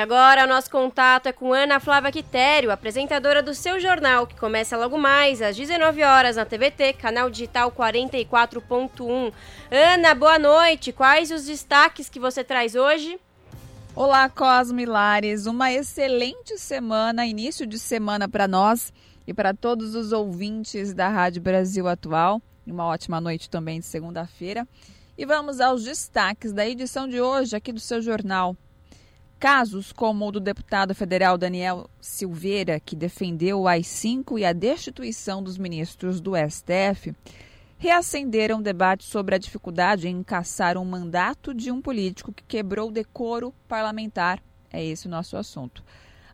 agora o nosso contato é com Ana Flávia Quitério, apresentadora do seu jornal, que começa logo mais às 19 horas na TVT, canal digital 44.1. Ana, boa noite. Quais os destaques que você traz hoje? Olá, Cosme Lares. Uma excelente semana, início de semana para nós e para todos os ouvintes da Rádio Brasil Atual. Uma ótima noite também de segunda-feira. E vamos aos destaques da edição de hoje aqui do seu jornal. Casos como o do deputado federal Daniel Silveira, que defendeu o AI-5 e a destituição dos ministros do STF, reacenderam o debate sobre a dificuldade em caçar um mandato de um político que quebrou o decoro parlamentar. É esse o nosso assunto.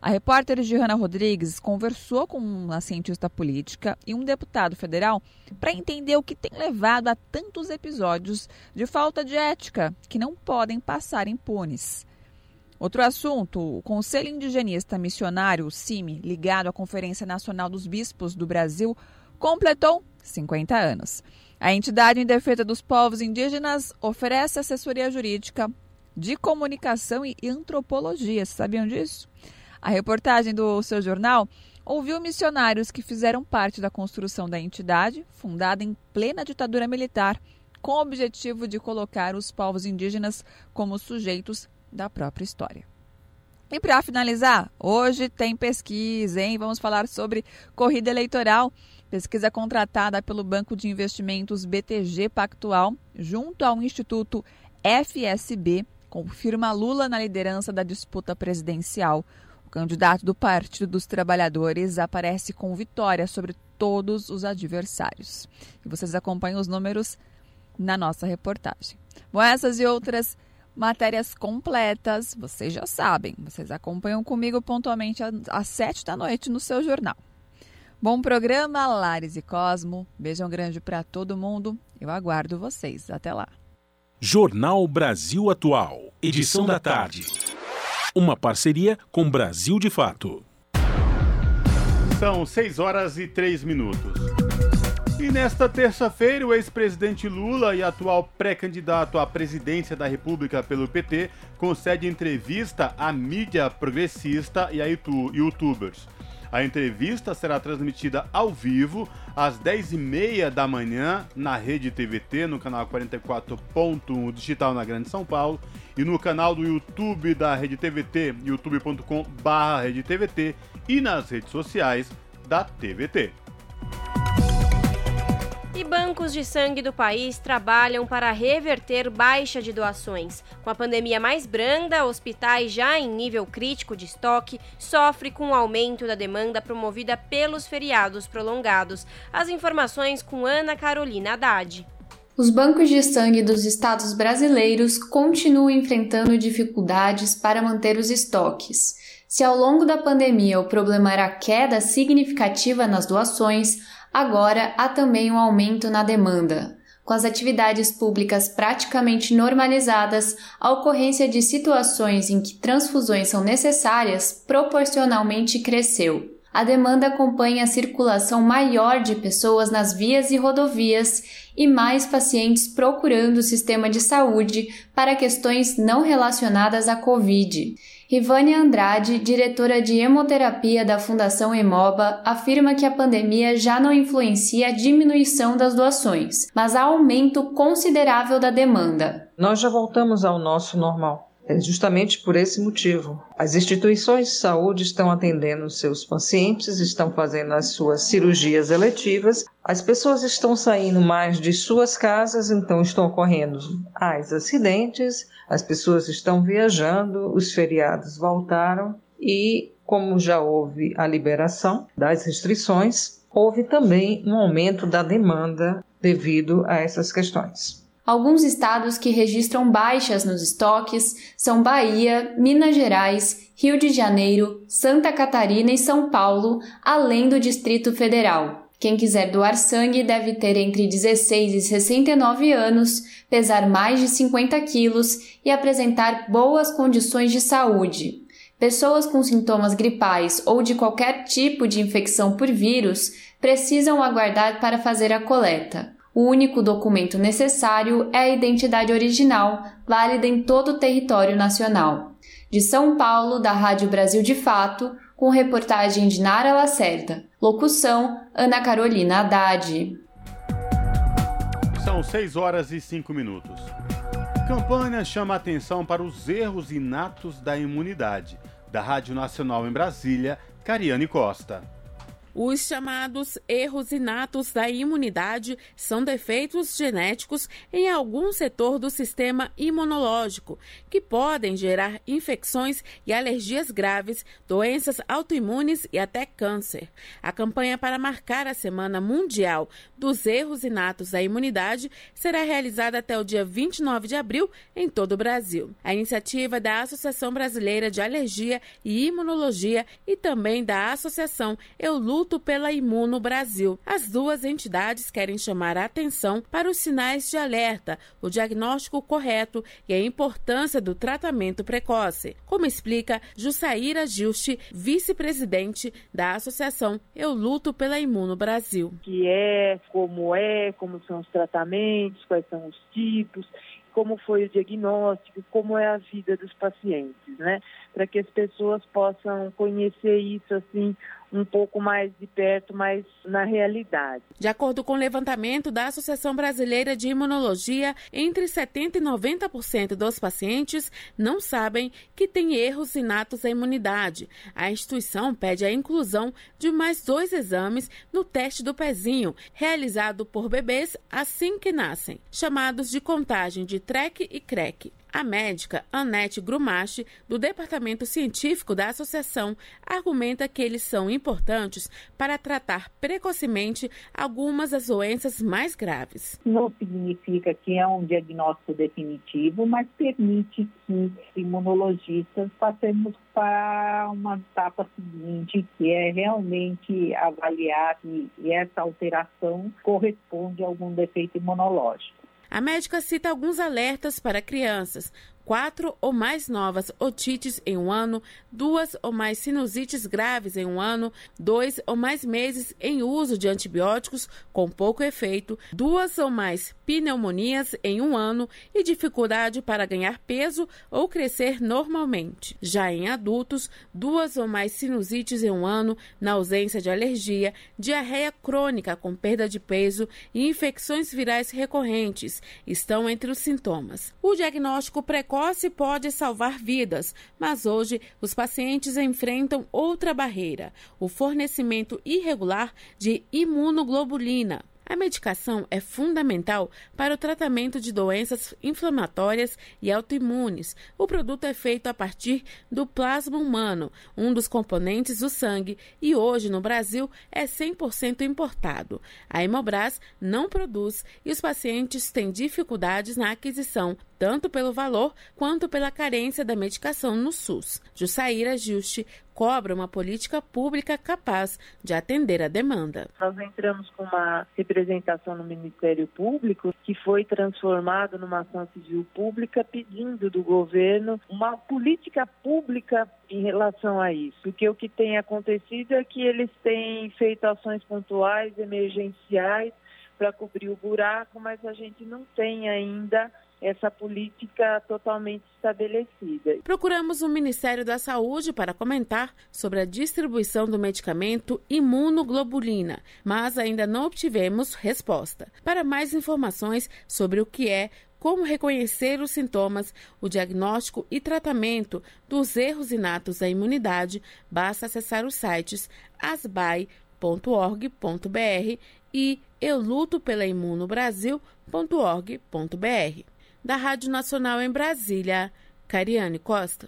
A repórter Johanna Rodrigues conversou com uma cientista política e um deputado federal para entender o que tem levado a tantos episódios de falta de ética que não podem passar impunes. Outro assunto: o Conselho Indigenista Missionário, CIMI, ligado à Conferência Nacional dos Bispos do Brasil, completou 50 anos. A entidade em defesa dos povos indígenas oferece assessoria jurídica de comunicação e antropologia. Sabiam disso? A reportagem do seu jornal ouviu missionários que fizeram parte da construção da entidade, fundada em plena ditadura militar, com o objetivo de colocar os povos indígenas como sujeitos da própria história. E para finalizar, hoje tem pesquisa, hein? Vamos falar sobre corrida eleitoral. Pesquisa contratada pelo Banco de Investimentos BTG Pactual, junto ao Instituto FSB, confirma Lula na liderança da disputa presidencial. O candidato do Partido dos Trabalhadores aparece com vitória sobre todos os adversários. E vocês acompanham os números na nossa reportagem. Bom, essas e outras matérias completas, vocês já sabem. Vocês acompanham comigo pontualmente às sete da noite no seu jornal. Bom programa, Lares e Cosmo. Beijão grande para todo mundo. Eu aguardo vocês. Até lá. Jornal Brasil Atual, edição da tarde. Uma parceria com Brasil de Fato. São 6 horas e 3 minutos. E nesta terça-feira, o ex-presidente Lula e atual pré-candidato à presidência da República pelo PT concede entrevista à mídia progressista e a youtubers. A entrevista será transmitida ao vivo às 10h30 da manhã na rede TVT, no canal 44.1 digital na Grande São Paulo e no canal do YouTube da Rede TVT, youtube.com/redetvt e nas redes sociais da TVT. E bancos de sangue do país trabalham para reverter baixa de doações. Com a pandemia mais branda, hospitais já em nível crítico de estoque sofrem com o aumento da demanda promovida pelos feriados prolongados. As informações com Ana Carolina Haddad. Os bancos de sangue dos estados brasileiros continuam enfrentando dificuldades para manter os estoques. Se ao longo da pandemia o problema era a queda significativa nas doações, agora há também um aumento na demanda. Com as atividades públicas praticamente normalizadas, a ocorrência de situações em que transfusões são necessárias proporcionalmente cresceu. A demanda acompanha a circulação maior de pessoas nas vias e rodovias e mais pacientes procurando o sistema de saúde para questões não relacionadas à Covid. Rivânia Andrade, diretora de hemoterapia da Fundação Hemoba, afirma que a pandemia já não influencia a diminuição das doações, mas há aumento considerável da demanda. Nós já voltamos ao nosso normal. É justamente por esse motivo. As instituições de saúde estão atendendo seus pacientes, estão fazendo as suas cirurgias eletivas, as pessoas estão saindo mais de suas casas, então estão ocorrendo mais acidentes, as pessoas estão viajando, os feriados voltaram e, como já houve a liberação das restrições, houve também um aumento da demanda devido a essas questões. Alguns estados que registram baixas nos estoques são Bahia, Minas Gerais, Rio de Janeiro, Santa Catarina e São Paulo, além do Distrito Federal. Quem quiser doar sangue deve ter entre 16 e 69 anos, pesar mais de 50 quilos e apresentar boas condições de saúde. Pessoas com sintomas gripais ou de qualquer tipo de infecção por vírus precisam aguardar para fazer a coleta. O único documento necessário é a identidade original, válida em todo o território nacional. De São Paulo, da Rádio Brasil de Fato, com reportagem de Nara Lacerda. Locução: Ana Carolina Haddad. São 6 horas e 5 minutos. Campanha chama atenção para os erros inatos da imunidade. Da Rádio Nacional em Brasília, Cariane Costa. Os chamados erros inatos da imunidade são defeitos genéticos em algum setor do sistema imunológico, que podem gerar infecções e alergias graves, doenças autoimunes e até câncer. A campanha para marcar a Semana Mundial dos Erros Inatos da Imunidade será realizada até o dia 29 de abril em todo o Brasil. A iniciativa é da Associação Brasileira de Alergia e Imunologia e também da Associação Eu Luto Luto pela Imuno Brasil. As duas entidades querem chamar a atenção para os sinais de alerta, o diagnóstico correto e a importância do tratamento precoce, como explica Jussaíra Gilchi, vice-presidente da Associação Eu Luto pela Imuno Brasil. Que é, como é, como são os tratamentos, quais são os tipos como foi o diagnóstico, como é a vida dos pacientes, né? Para que as pessoas possam conhecer isso assim um pouco mais de perto, mais na realidade. De acordo com o levantamento da Associação Brasileira de Imunologia, entre 70% e 90% dos pacientes não sabem que têm erros inatos da imunidade. A instituição pede a inclusão de mais dois exames no teste do pezinho, realizado por bebês assim que nascem, chamados de contagem de TREC e CREC. A médica Annette Grumache, do Departamento Científico da Associação, argumenta que eles são importantes para tratar precocemente algumas das doenças mais graves. Não significa que é um diagnóstico definitivo, mas permite que imunologistas passemos para uma etapa seguinte, que é realmente avaliar se essa alteração corresponde a algum defeito imunológico. A médica cita alguns alertas para crianças, quatro ou mais novas otites em um ano, duas ou mais sinusites graves em um ano, dois ou mais meses em uso de antibióticos com pouco efeito, duas ou mais pneumonias em um ano e dificuldade para ganhar peso ou crescer normalmente. Já em adultos, duas ou mais sinusites em um ano, na ausência de alergia, diarreia crônica com perda de peso e infecções virais recorrentes estão entre os sintomas. O diagnóstico precoce precoce pode salvar vidas, mas hoje os pacientes enfrentam outra barreira: o fornecimento irregular de imunoglobulina. A medicação é fundamental para o tratamento de doenças inflamatórias e autoimunes. O produto é feito a partir do plasma humano, um dos componentes do sangue, e hoje no Brasil é 100% importado. A Hemobras não produz e os pacientes têm dificuldades na aquisição tanto pelo valor quanto pela carência da medicação no SUS. Jussaíra Juste cobra uma política pública capaz de atender a demanda. Nós entramos com uma representação no Ministério Público que foi transformado numa ação civil pública pedindo do governo uma política pública em relação a isso. Porque o que tem acontecido é que eles têm feito ações pontuais, emergenciais, para cobrir o buraco, mas a gente não tem ainda essa política totalmente estabelecida. Procuramos o Ministério da Saúde para comentar sobre a distribuição do medicamento imunoglobulina, mas ainda não obtivemos resposta. Para mais informações sobre o que é como reconhecer os sintomas, o diagnóstico e tratamento dos erros inatos da imunidade, basta acessar os sites asbai.org.br e eulutopelaimunobrasil.org.br da Rádio Nacional em Brasília, Cariane Costa.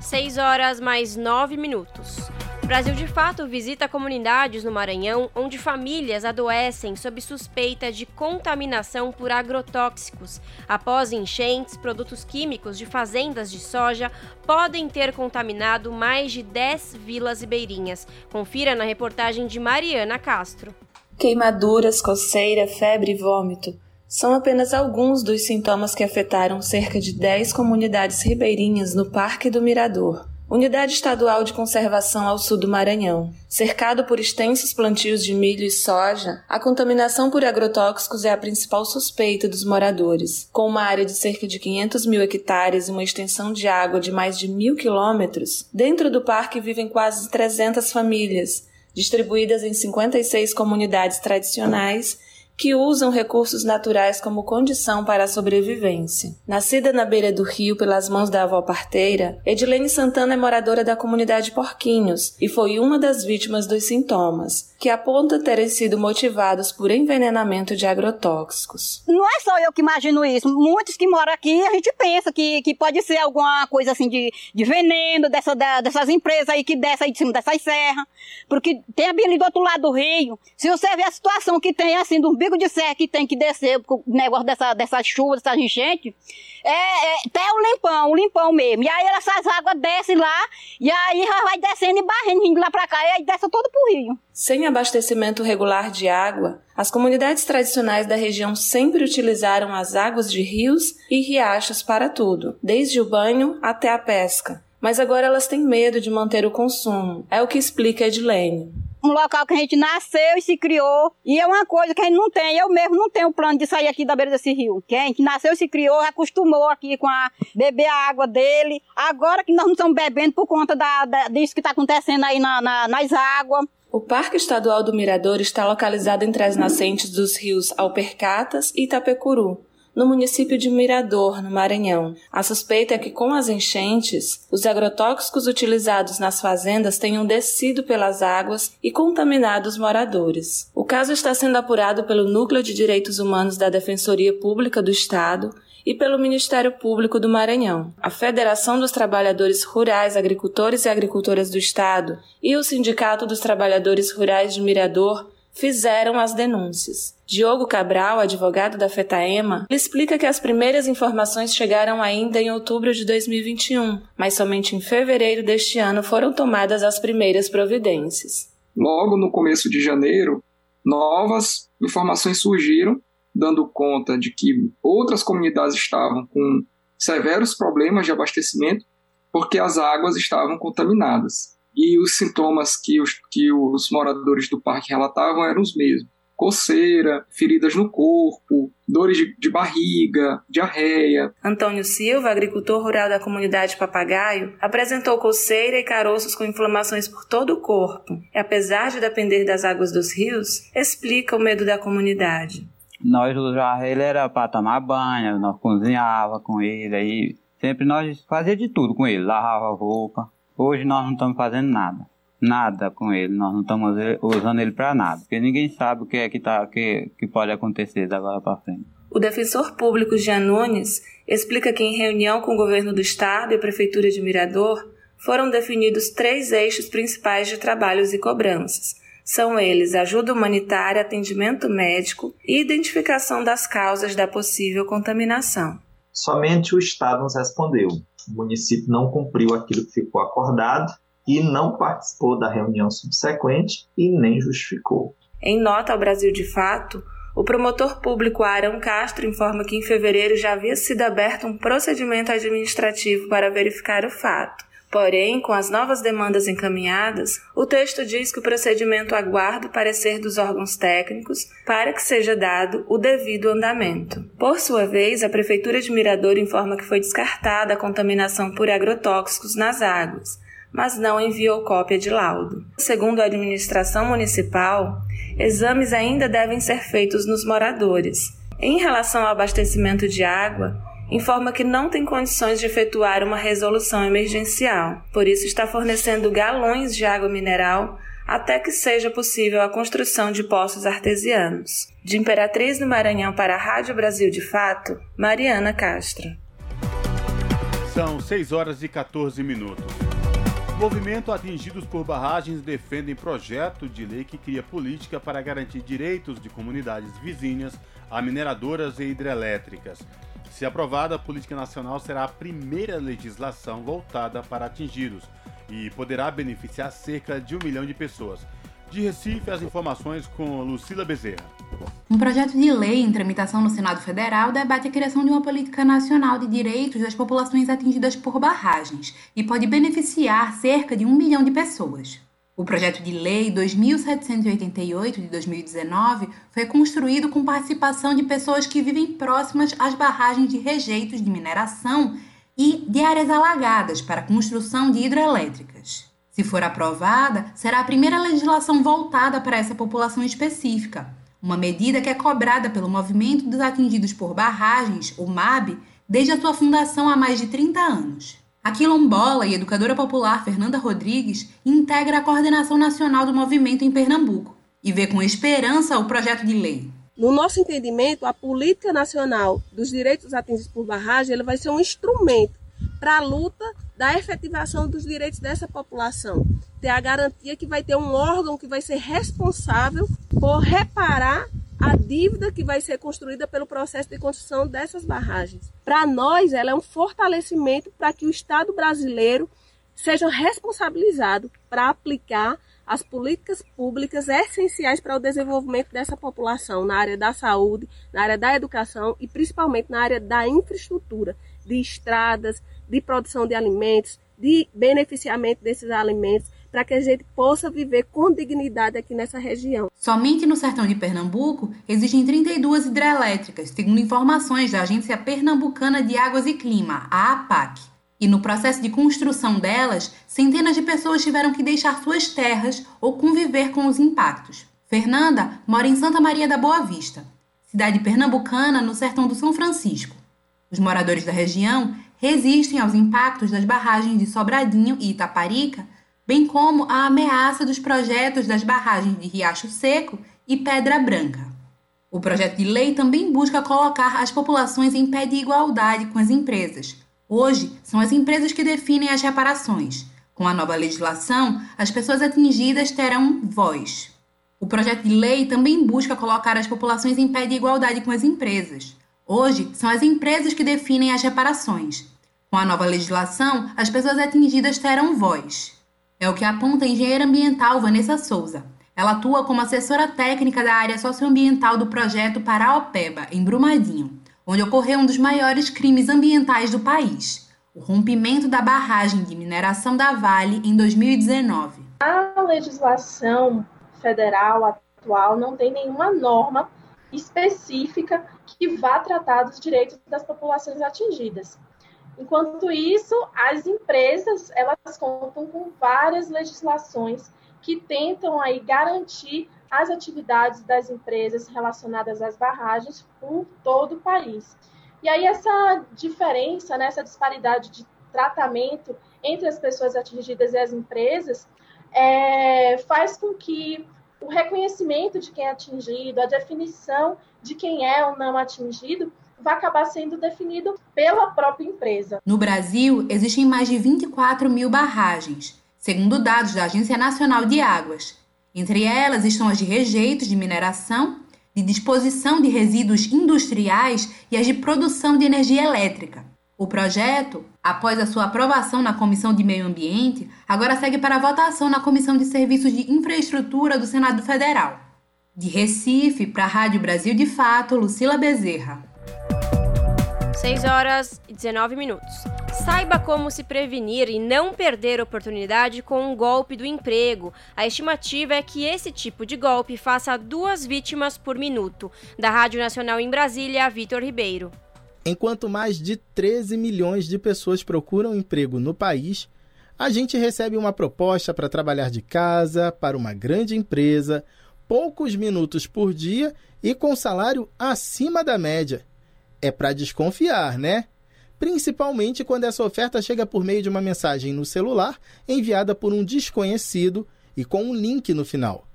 6 horas mais 9 minutos. Brasil de Fato visita comunidades no Maranhão onde famílias adoecem sob suspeita de contaminação por agrotóxicos. Após enchentes, produtos químicos de fazendas de soja podem ter contaminado mais de 10 vilas ribeirinhas. Confira na reportagem de Mariana Castro. Queimaduras, coceira, febre e vômito são apenas alguns dos sintomas que afetaram cerca de 10 comunidades ribeirinhas no Parque do Mirador, unidade estadual de conservação ao sul do Maranhão. Cercado por extensos plantios de milho e soja, a contaminação por agrotóxicos é a principal suspeita dos moradores. Com uma área de cerca de 500 mil hectares e uma extensão de água de mais de mil quilômetros, dentro do parque vivem quase 300 famílias, distribuídas em 56 comunidades tradicionais que usam recursos naturais como condição para a sobrevivência. Nascida na beira do rio pelas mãos da avó parteira, Edilene Santana é moradora da comunidade Porquinhos e foi uma das vítimas dos sintomas, que apontam terem sido motivados por envenenamento de agrotóxicos. Não é só eu que imagino isso. Muitos que moram aqui, a gente pensa que, que pode ser alguma coisa assim de, de veneno dessa, da, dessas empresas aí que desce aí de cima dessas serras. Porque tem ali do outro lado do rio. Se você ver a situação que tem assim, do de serra que tem que descer, o negócio dessa, dessa chuva, dessa enchente, é, é até o limpão, o limpão mesmo. E aí essas águas descem lá, e aí vai descendo e barrendo, lá pra cá, e aí desce todo pro rio. Sem abastecimento regular de água, as comunidades tradicionais da região sempre utilizaram as águas de rios e riachos para tudo, desde o banho até a pesca. Mas agora elas têm medo de manter o consumo. É o que explica Edilene um local que a gente nasceu e se criou. E é uma coisa que a gente não tem. Eu mesmo não tenho plano de sair aqui da beira desse rio. Quem a gente nasceu e se criou, acostumou aqui com a beber a água dele. Agora que nós não estamos bebendo por conta da, da disso que está acontecendo aí na, na, nas águas. O Parque Estadual do Mirador está localizado entre as nascentes dos rios Alpercatas e Itapecuru, no município de Mirador, no Maranhão. A suspeita é que, com as enchentes, os agrotóxicos utilizados nas fazendas tenham descido pelas águas e contaminado os moradores. O caso está sendo apurado pelo Núcleo de Direitos Humanos da Defensoria Pública do Estado e pelo Ministério Público do Maranhão. A Federação dos Trabalhadores Rurais, Agricultores e Agricultoras do Estado e o Sindicato dos Trabalhadores Rurais de Mirador fizeram as denúncias. Diogo Cabral, advogado da FETAEMA, explica que as primeiras informações chegaram ainda em outubro de 2021, mas somente em fevereiro deste ano foram tomadas as primeiras providências. Logo no começo de janeiro, novas informações surgiram, dando conta de que outras comunidades estavam com severos problemas de abastecimento porque as águas estavam contaminadas e os sintomas que os, que os moradores do parque relatavam eram os mesmos. Coceira, feridas no corpo, dores de, de, barriga, diarreia. Antônio Silva, agricultor rural da comunidade Papagaio, apresentou coceira e caroços com inflamações por todo o corpo. E apesar de depender das águas dos rios, explica o medo da comunidade. Nós usávamos ele era para tomar banho, nós cozinhava com ele, aí sempre nós fazia de tudo com ele, lavava roupa. Hoje nós não estamos fazendo nada. Nada com ele, nós não estamos usando ele para nada, porque ninguém sabe o que é que, tá, que, que pode acontecer da agora para frente. O defensor público Jean Nunes explica que, em reunião com o governo do estado e a prefeitura de Mirador, foram definidos três eixos principais de trabalhos e cobranças, São eles ajuda humanitária, atendimento médico e identificação das causas da possível contaminação. Somente o Estado nos respondeu. O município não cumpriu aquilo que ficou acordado e não participou da reunião subsequente e nem justificou. Em nota ao Brasil de Fato, o promotor público Arão Castro informa que em fevereiro já havia sido aberto um procedimento administrativo para verificar o fato. Porém, com as novas demandas encaminhadas, o texto diz que o procedimento aguarda o parecer dos órgãos técnicos para que seja dado o devido andamento. Por sua vez, a Prefeitura de Mirador informa que foi descartada a contaminação por agrotóxicos nas águas, mas não enviou cópia de laudo. Segundo a administração municipal, exames ainda devem ser feitos nos moradores. Em relação ao abastecimento de água, informa que não tem condições de efetuar uma resolução emergencial, por isso está fornecendo galões de água mineral até que seja possível a construção de poços artesianos. De Imperatriz do Maranhão para a Rádio Brasil de Fato, Mariana Castro. São 6 horas e 14 minutos. Movimento Atingidos por Barragens defendem projeto de lei que cria política para garantir direitos de comunidades vizinhas a mineradoras e hidrelétricas. Se aprovada, a Política Nacional será a primeira legislação voltada para atingidos e poderá beneficiar cerca de um milhão de pessoas. De Recife, as informações com Lucila Bezerra. Um projeto de lei em tramitação no Senado Federal debate a criação de uma política nacional de direitos das populações atingidas por barragens e pode beneficiar cerca de um milhão de pessoas. O projeto de lei 2788 de 2019 foi construído com participação de pessoas que vivem próximas às barragens de rejeitos de mineração e de áreas alagadas para construção de hidrelétricas. Se for aprovada, será a primeira legislação voltada para essa população específica, uma medida que é cobrada pelo Movimento dos Atingidos por Barragens, o MAB, desde a sua fundação há mais de 30 anos. A quilombola e educadora popular Fernanda Rodrigues integra a coordenação nacional do movimento em Pernambuco e vê com esperança o projeto de lei. No nosso entendimento, a política nacional dos direitos atingidos por barragem vai ser um instrumento para a luta da efetivação dos direitos dessa população. Ter a garantia que vai ter um órgão que vai ser responsável por reparar a dívida que vai ser construída pelo processo de construção dessas barragens. Para nós, ela é um fortalecimento para que o Estado brasileiro seja responsabilizado para aplicar as políticas públicas essenciais para o desenvolvimento dessa população na área da saúde, na área da educação e principalmente na área da infraestrutura, de estradas, de produção de alimentos, de beneficiamento desses alimentos, para que a gente possa viver com dignidade aqui nessa região. Somente no sertão de Pernambuco existem 32 hidrelétricas, segundo informações da Agência Pernambucana de Águas e Clima, a APAC. E no processo de construção delas, centenas de pessoas tiveram que deixar suas terras ou conviver com os impactos. Fernanda mora em Santa Maria da Boa Vista, cidade pernambucana no sertão do São Francisco. Os moradores da região resistem aos impactos das barragens de Sobradinho e Itaparica, bem como à ameaça dos projetos das barragens de Riacho Seco e Pedra Branca. O projeto de lei também busca colocar as populações em pé de igualdade com as empresas. Hoje, são as empresas que definem as reparações. Com a nova legislação, as pessoas atingidas terão voz. O projeto de lei também busca colocar as populações em pé de igualdade com as empresas. Hoje, são as empresas que definem as reparações. Com a nova legislação, as pessoas atingidas terão voz. É o que aponta a engenheira ambiental Vanessa Souza. Ela atua como assessora técnica da área socioambiental do projeto Paraopeba, em Brumadinho, onde ocorreu um dos maiores crimes ambientais do país, o rompimento da barragem de mineração da Vale em 2019. A legislação federal atual não tem nenhuma norma específica que vá tratar dos direitos das populações atingidas. Enquanto isso, as empresas elas contam com várias legislações que tentam aí garantir as atividades das empresas relacionadas às barragens por todo o país. E aí essa diferença, né, essa disparidade de tratamento entre as pessoas atingidas e as empresas é, faz com que o reconhecimento de quem é atingido, a definição de quem é ou não atingido, vai acabar sendo definido pela própria empresa. No Brasil, existem mais de 24 mil barragens, segundo dados da Agência Nacional de Águas. Entre elas estão as de rejeitos de mineração, de disposição de resíduos industriais e as de produção de energia elétrica. O projeto, após a sua aprovação na Comissão de Meio Ambiente, agora segue para votação na Comissão de Serviços de Infraestrutura do Senado Federal. De Recife, para a Rádio Brasil de Fato, Lucila Bezerra. 6 horas e 19 minutos. Saiba como se prevenir e não perder oportunidade com um golpe do emprego. A estimativa é que esse tipo de golpe faça duas vítimas por minuto. Da Rádio Nacional em Brasília, Vitor Ribeiro. Enquanto mais de 13 milhões de pessoas procuram emprego no país, a gente recebe uma proposta para trabalhar de casa, para uma grande empresa, poucos minutos por dia e com salário acima da média. É para desconfiar, né? Principalmente quando essa oferta chega por meio de uma mensagem no celular enviada por um desconhecido e com um link no final.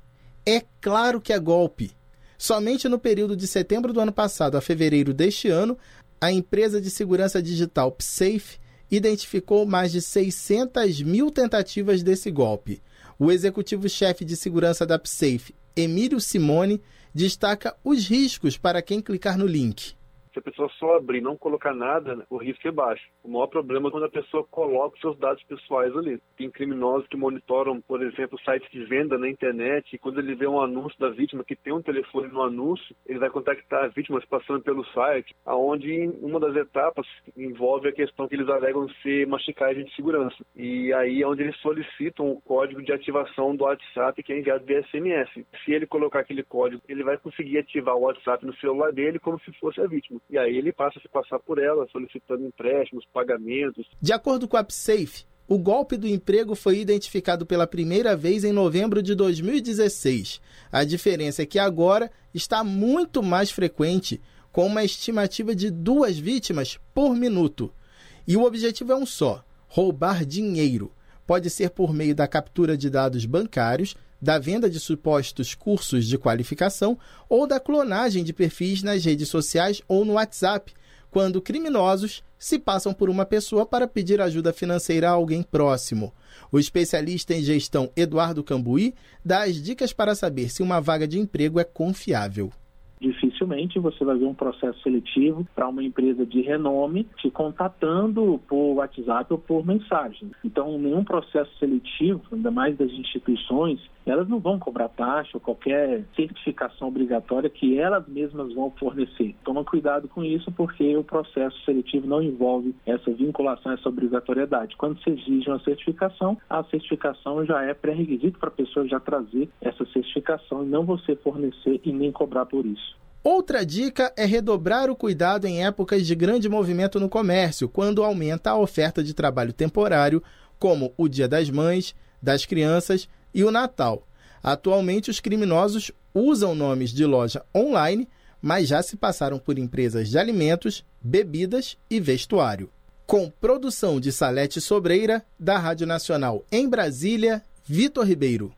É claro que é golpe. Somente no período de setembro do ano passado a fevereiro deste ano, a empresa de segurança digital PSafe identificou mais de 600 mil tentativas desse golpe. O executivo-chefe de segurança da PSafe, Emílio Simone, destaca os riscos para quem clicar no link se a pessoa só abrir e não colocar nada, o risco é baixo. O maior problema é quando a pessoa coloca os seus dados pessoais ali. Tem criminosos que monitoram, por exemplo, sites de venda na internet e quando ele vê um anúncio da vítima que tem um telefone no anúncio, ele vai contactar a vítima passando pelo site, aonde uma das etapas envolve a questão que eles alegam ser machucagem de segurança. E aí é onde eles solicitam o código de ativação do WhatsApp que é enviado via SMS. Se ele colocar aquele código, ele vai conseguir ativar o WhatsApp no celular dele como se fosse a vítima. E aí ele passa a se passar por ela, solicitando empréstimos, pagamentos. De acordo com a PSAFE, o golpe do emprego foi identificado pela primeira vez em novembro de 2016. A diferença é que agora está muito mais frequente, com uma estimativa de duas vítimas por minuto. E o objetivo é um só: roubar dinheiro. Pode ser por meio da captura de dados bancários, da venda de supostos cursos de qualificação ou da clonagem de perfis nas redes sociais ou no WhatsApp, quando criminosos se passam por uma pessoa para pedir ajuda financeira a alguém próximo. O especialista em gestão Eduardo Cambuí dá as dicas para saber se uma vaga de emprego é confiável dificilmente você vai ver um processo seletivo para uma empresa de renome te contatando por WhatsApp ou por mensagem. Então, nenhum processo seletivo, ainda mais das instituições, elas não vão cobrar taxa ou qualquer certificação obrigatória que elas mesmas vão fornecer. Toma cuidado com isso, porque o processo seletivo não envolve essa vinculação, essa obrigatoriedade. Quando se exige uma certificação, a certificação já é pré-requisito para a pessoa já trazer essa certificação e não você fornecer e nem cobrar por isso. Outra dica é redobrar o cuidado em épocas de grande movimento no comércio, quando aumenta a oferta de trabalho temporário, como o Dia das Mães, das Crianças e o Natal. Atualmente, os criminosos usam nomes de loja online, mas já se passaram por empresas de alimentos, bebidas e vestuário. Com produção de Salete Sobreira, da Rádio Nacional em Brasília, Vitor Ribeiro.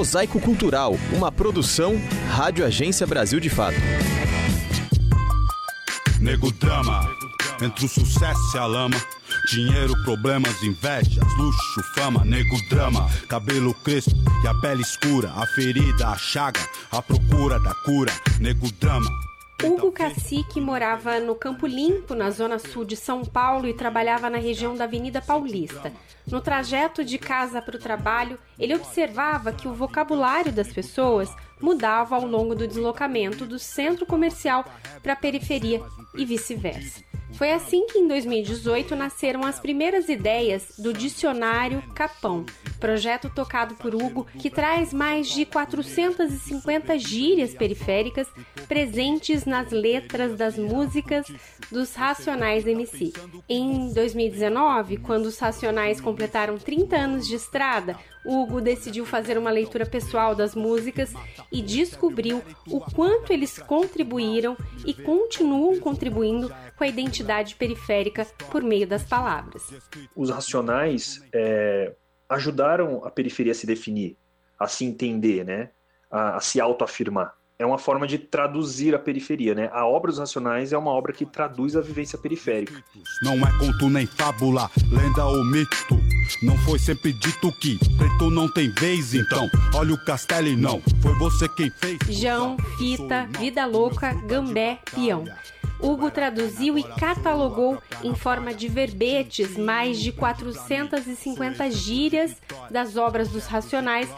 Mosaico Cultural, uma produção Rádio Agência Brasil de Fato. Nego drama, entre o sucesso e a lama. Dinheiro, problemas, invejas, luxo, fama, nego drama, cabelo crespo e a pele escura, a ferida, a chaga, a procura da cura, nego drama. Hugo Cacique morava no Campo Limpo, na zona sul de São Paulo, e trabalhava na região da Avenida Paulista. No trajeto de casa para o trabalho, ele observava que o vocabulário das pessoas mudava ao longo do deslocamento do centro comercial para a periferia e vice-versa. Foi assim que em 2018 nasceram as primeiras ideias do Dicionário Capão, projeto tocado por Hugo que traz mais de 450 gírias periféricas presentes nas letras das músicas dos Racionais MC. Em 2019, quando os Racionais completaram 30 anos de estrada, Hugo decidiu fazer uma leitura pessoal das músicas e descobriu o quanto eles contribuíram e continuam contribuindo com a identidade periférica por meio das palavras. Os racionais é, ajudaram a periferia a se definir, a se entender, né? a, a se autoafirmar. É uma forma de traduzir a periferia, né? A obra dos Racionais é uma obra que traduz a vivência periférica. Não é conto nem fábula, lenda ou mito. Não foi sempre dito que preto não tem vez, então olha o castelo e não foi você quem fez. Jão, fita, vida louca, gambé, peão. Hugo traduziu e catalogou em forma de verbetes mais de 450 gírias das obras dos Racionais,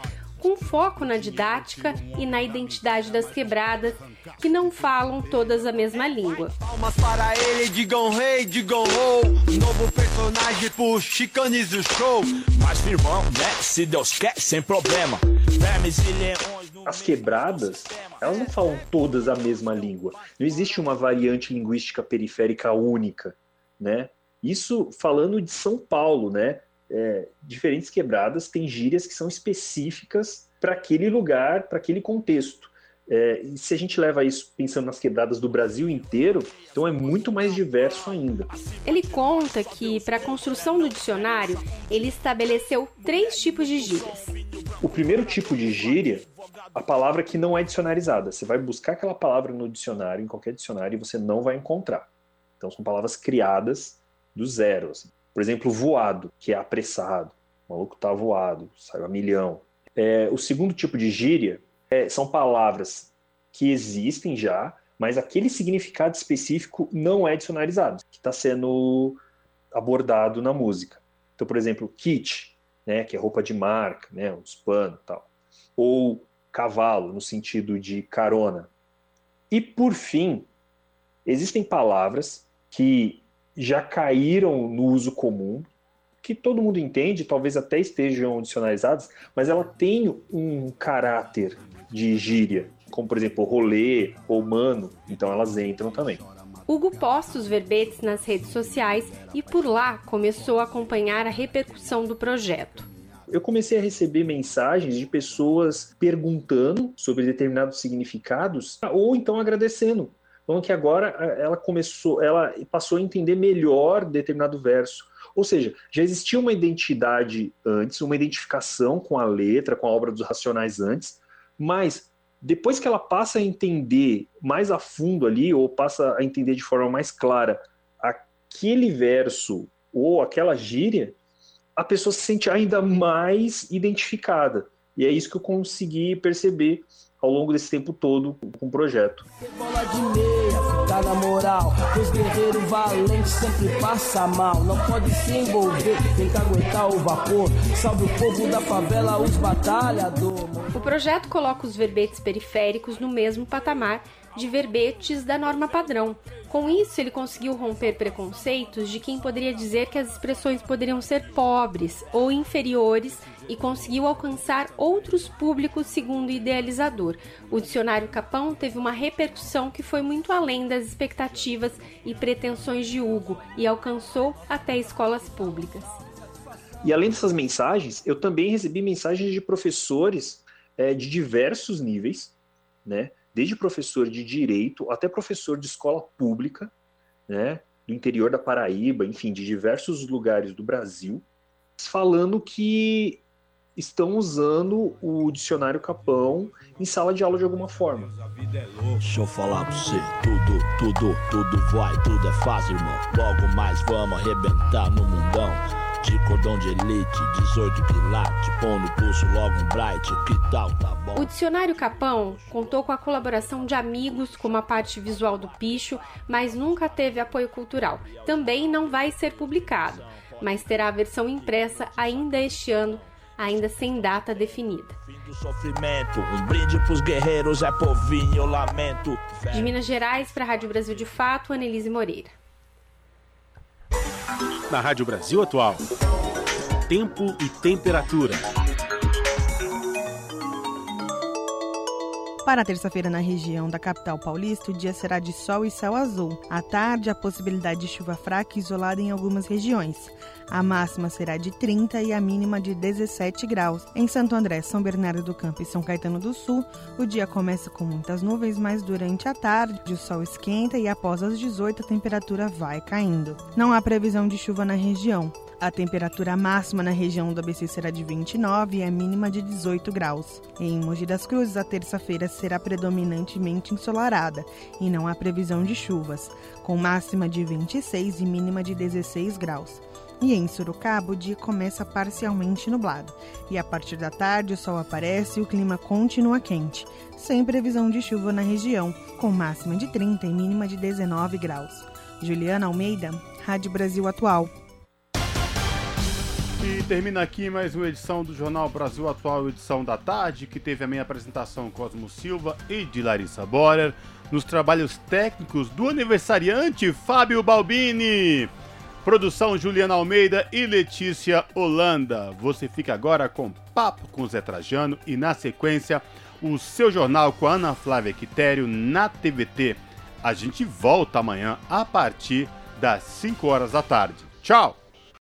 com foco na didática e na identidade das quebradas, que não falam todas a mesma língua. Palmas para ele, digam rei, digam ho. Novo personagem pro Chicanize o show. Mas firmão, né? Se Deus quer, sem problema. Vermes e leões. As quebradas, elas não falam todas a mesma língua. Não existe uma variante linguística periférica única, né? Isso falando de São Paulo, né? É, diferentes quebradas têm gírias que são específicas para aquele lugar, para aquele contexto. É, e se a gente leva isso pensando nas quebradas do Brasil inteiro, então é muito mais diverso ainda. Ele conta que, para a construção do dicionário, ele estabeleceu três tipos de gírias. O primeiro tipo de gíria, a palavra que não é dicionarizada. Você vai buscar aquela palavra no dicionário, em qualquer dicionário, e você não vai encontrar. Então são palavras criadas do zero. Assim. Por exemplo, voado, que é apressado. O maluco tá voado, saiu a milhão. É, o segundo tipo de gíria é, são palavras que existem já, mas aquele significado específico não é dicionarizado, que está sendo abordado na música. Então, por exemplo, kit, né, que é roupa de marca, né, uns e tal. Ou cavalo, no sentido de carona. E, por fim, existem palavras que já caíram no uso comum, que todo mundo entende, talvez até estejam dicionarizadas, mas ela tem um caráter de gíria, como por exemplo rolê ou mano, então elas entram também. Hugo posta os verbetes nas redes sociais e por lá começou a acompanhar a repercussão do projeto. Eu comecei a receber mensagens de pessoas perguntando sobre determinados significados ou então agradecendo. Então que agora ela começou, ela passou a entender melhor determinado verso. Ou seja, já existia uma identidade antes, uma identificação com a letra, com a obra dos Racionais antes, mas depois que ela passa a entender mais a fundo ali, ou passa a entender de forma mais clara aquele verso ou aquela gíria, a pessoa se sente ainda mais identificada. E é isso que eu consegui perceber ao longo desse tempo todo com o projeto. Bola de meia, na moral. Os guerreiros valentes sempre passa mal. Não pode se envolver, tem que aguentar o vapor. Salve o povo da favela, os batalhadores. O projeto coloca os verbetes periféricos no mesmo patamar de verbetes da norma padrão. Com isso, ele conseguiu romper preconceitos de quem poderia dizer que as expressões poderiam ser pobres ou inferiores e conseguiu alcançar outros públicos segundo o idealizador. O dicionário Capão teve uma repercussão que foi muito além das expectativas e pretensões de Hugo e alcançou até escolas públicas. E além dessas mensagens, eu também recebi mensagens de professores é, de diversos níveis, né? Desde professor de direito até professor de escola pública, né? Do interior da Paraíba, enfim, de diversos lugares do Brasil, falando que estão usando o dicionário Capão em sala de aula de alguma forma. Deixa eu falar pra você, tudo, tudo, tudo vai, tudo é fácil, irmão. Logo mais vamos arrebentar no mundão. De cordão de elite, 18 quilate, pão no pulso, logo um bright, que tal, tá bom? O dicionário Capão contou com a colaboração de amigos como a parte visual do picho, mas nunca teve apoio cultural. Também não vai ser publicado, mas terá a versão impressa ainda este ano ainda sem data definida. É. De Minas Gerais para a Rádio Brasil de Fato, Anelise Moreira. Na Rádio Brasil Atual, tempo e temperatura. Para terça-feira, na região da capital paulista, o dia será de sol e céu azul. À tarde, a possibilidade de chuva fraca isolada em algumas regiões. A máxima será de 30 e a mínima de 17 graus. Em Santo André, São Bernardo do Campo e São Caetano do Sul, o dia começa com muitas nuvens, mas durante a tarde o sol esquenta e após as 18 a temperatura vai caindo. Não há previsão de chuva na região. A temperatura máxima na região do ABC será de 29 e a mínima de 18 graus. Em Mogi das Cruzes, a terça-feira será predominantemente ensolarada e não há previsão de chuvas, com máxima de 26 e mínima de 16 graus. E em Sorocaba, o dia começa parcialmente nublado. E a partir da tarde, o sol aparece e o clima continua quente, sem previsão de chuva na região, com máxima de 30 e mínima de 19 graus. Juliana Almeida, Rádio Brasil Atual. E termina aqui mais uma edição do Jornal Brasil Atual, edição da tarde, que teve a minha apresentação Cosmo Silva e de Larissa Borer, nos trabalhos técnicos do aniversariante Fábio Balbini. Produção Juliana Almeida e Letícia Holanda. Você fica agora com Papo com Zé Trajano e, na sequência, o seu jornal com a Ana Flávia Quitério na TVT. A gente volta amanhã a partir das 5 horas da tarde. Tchau!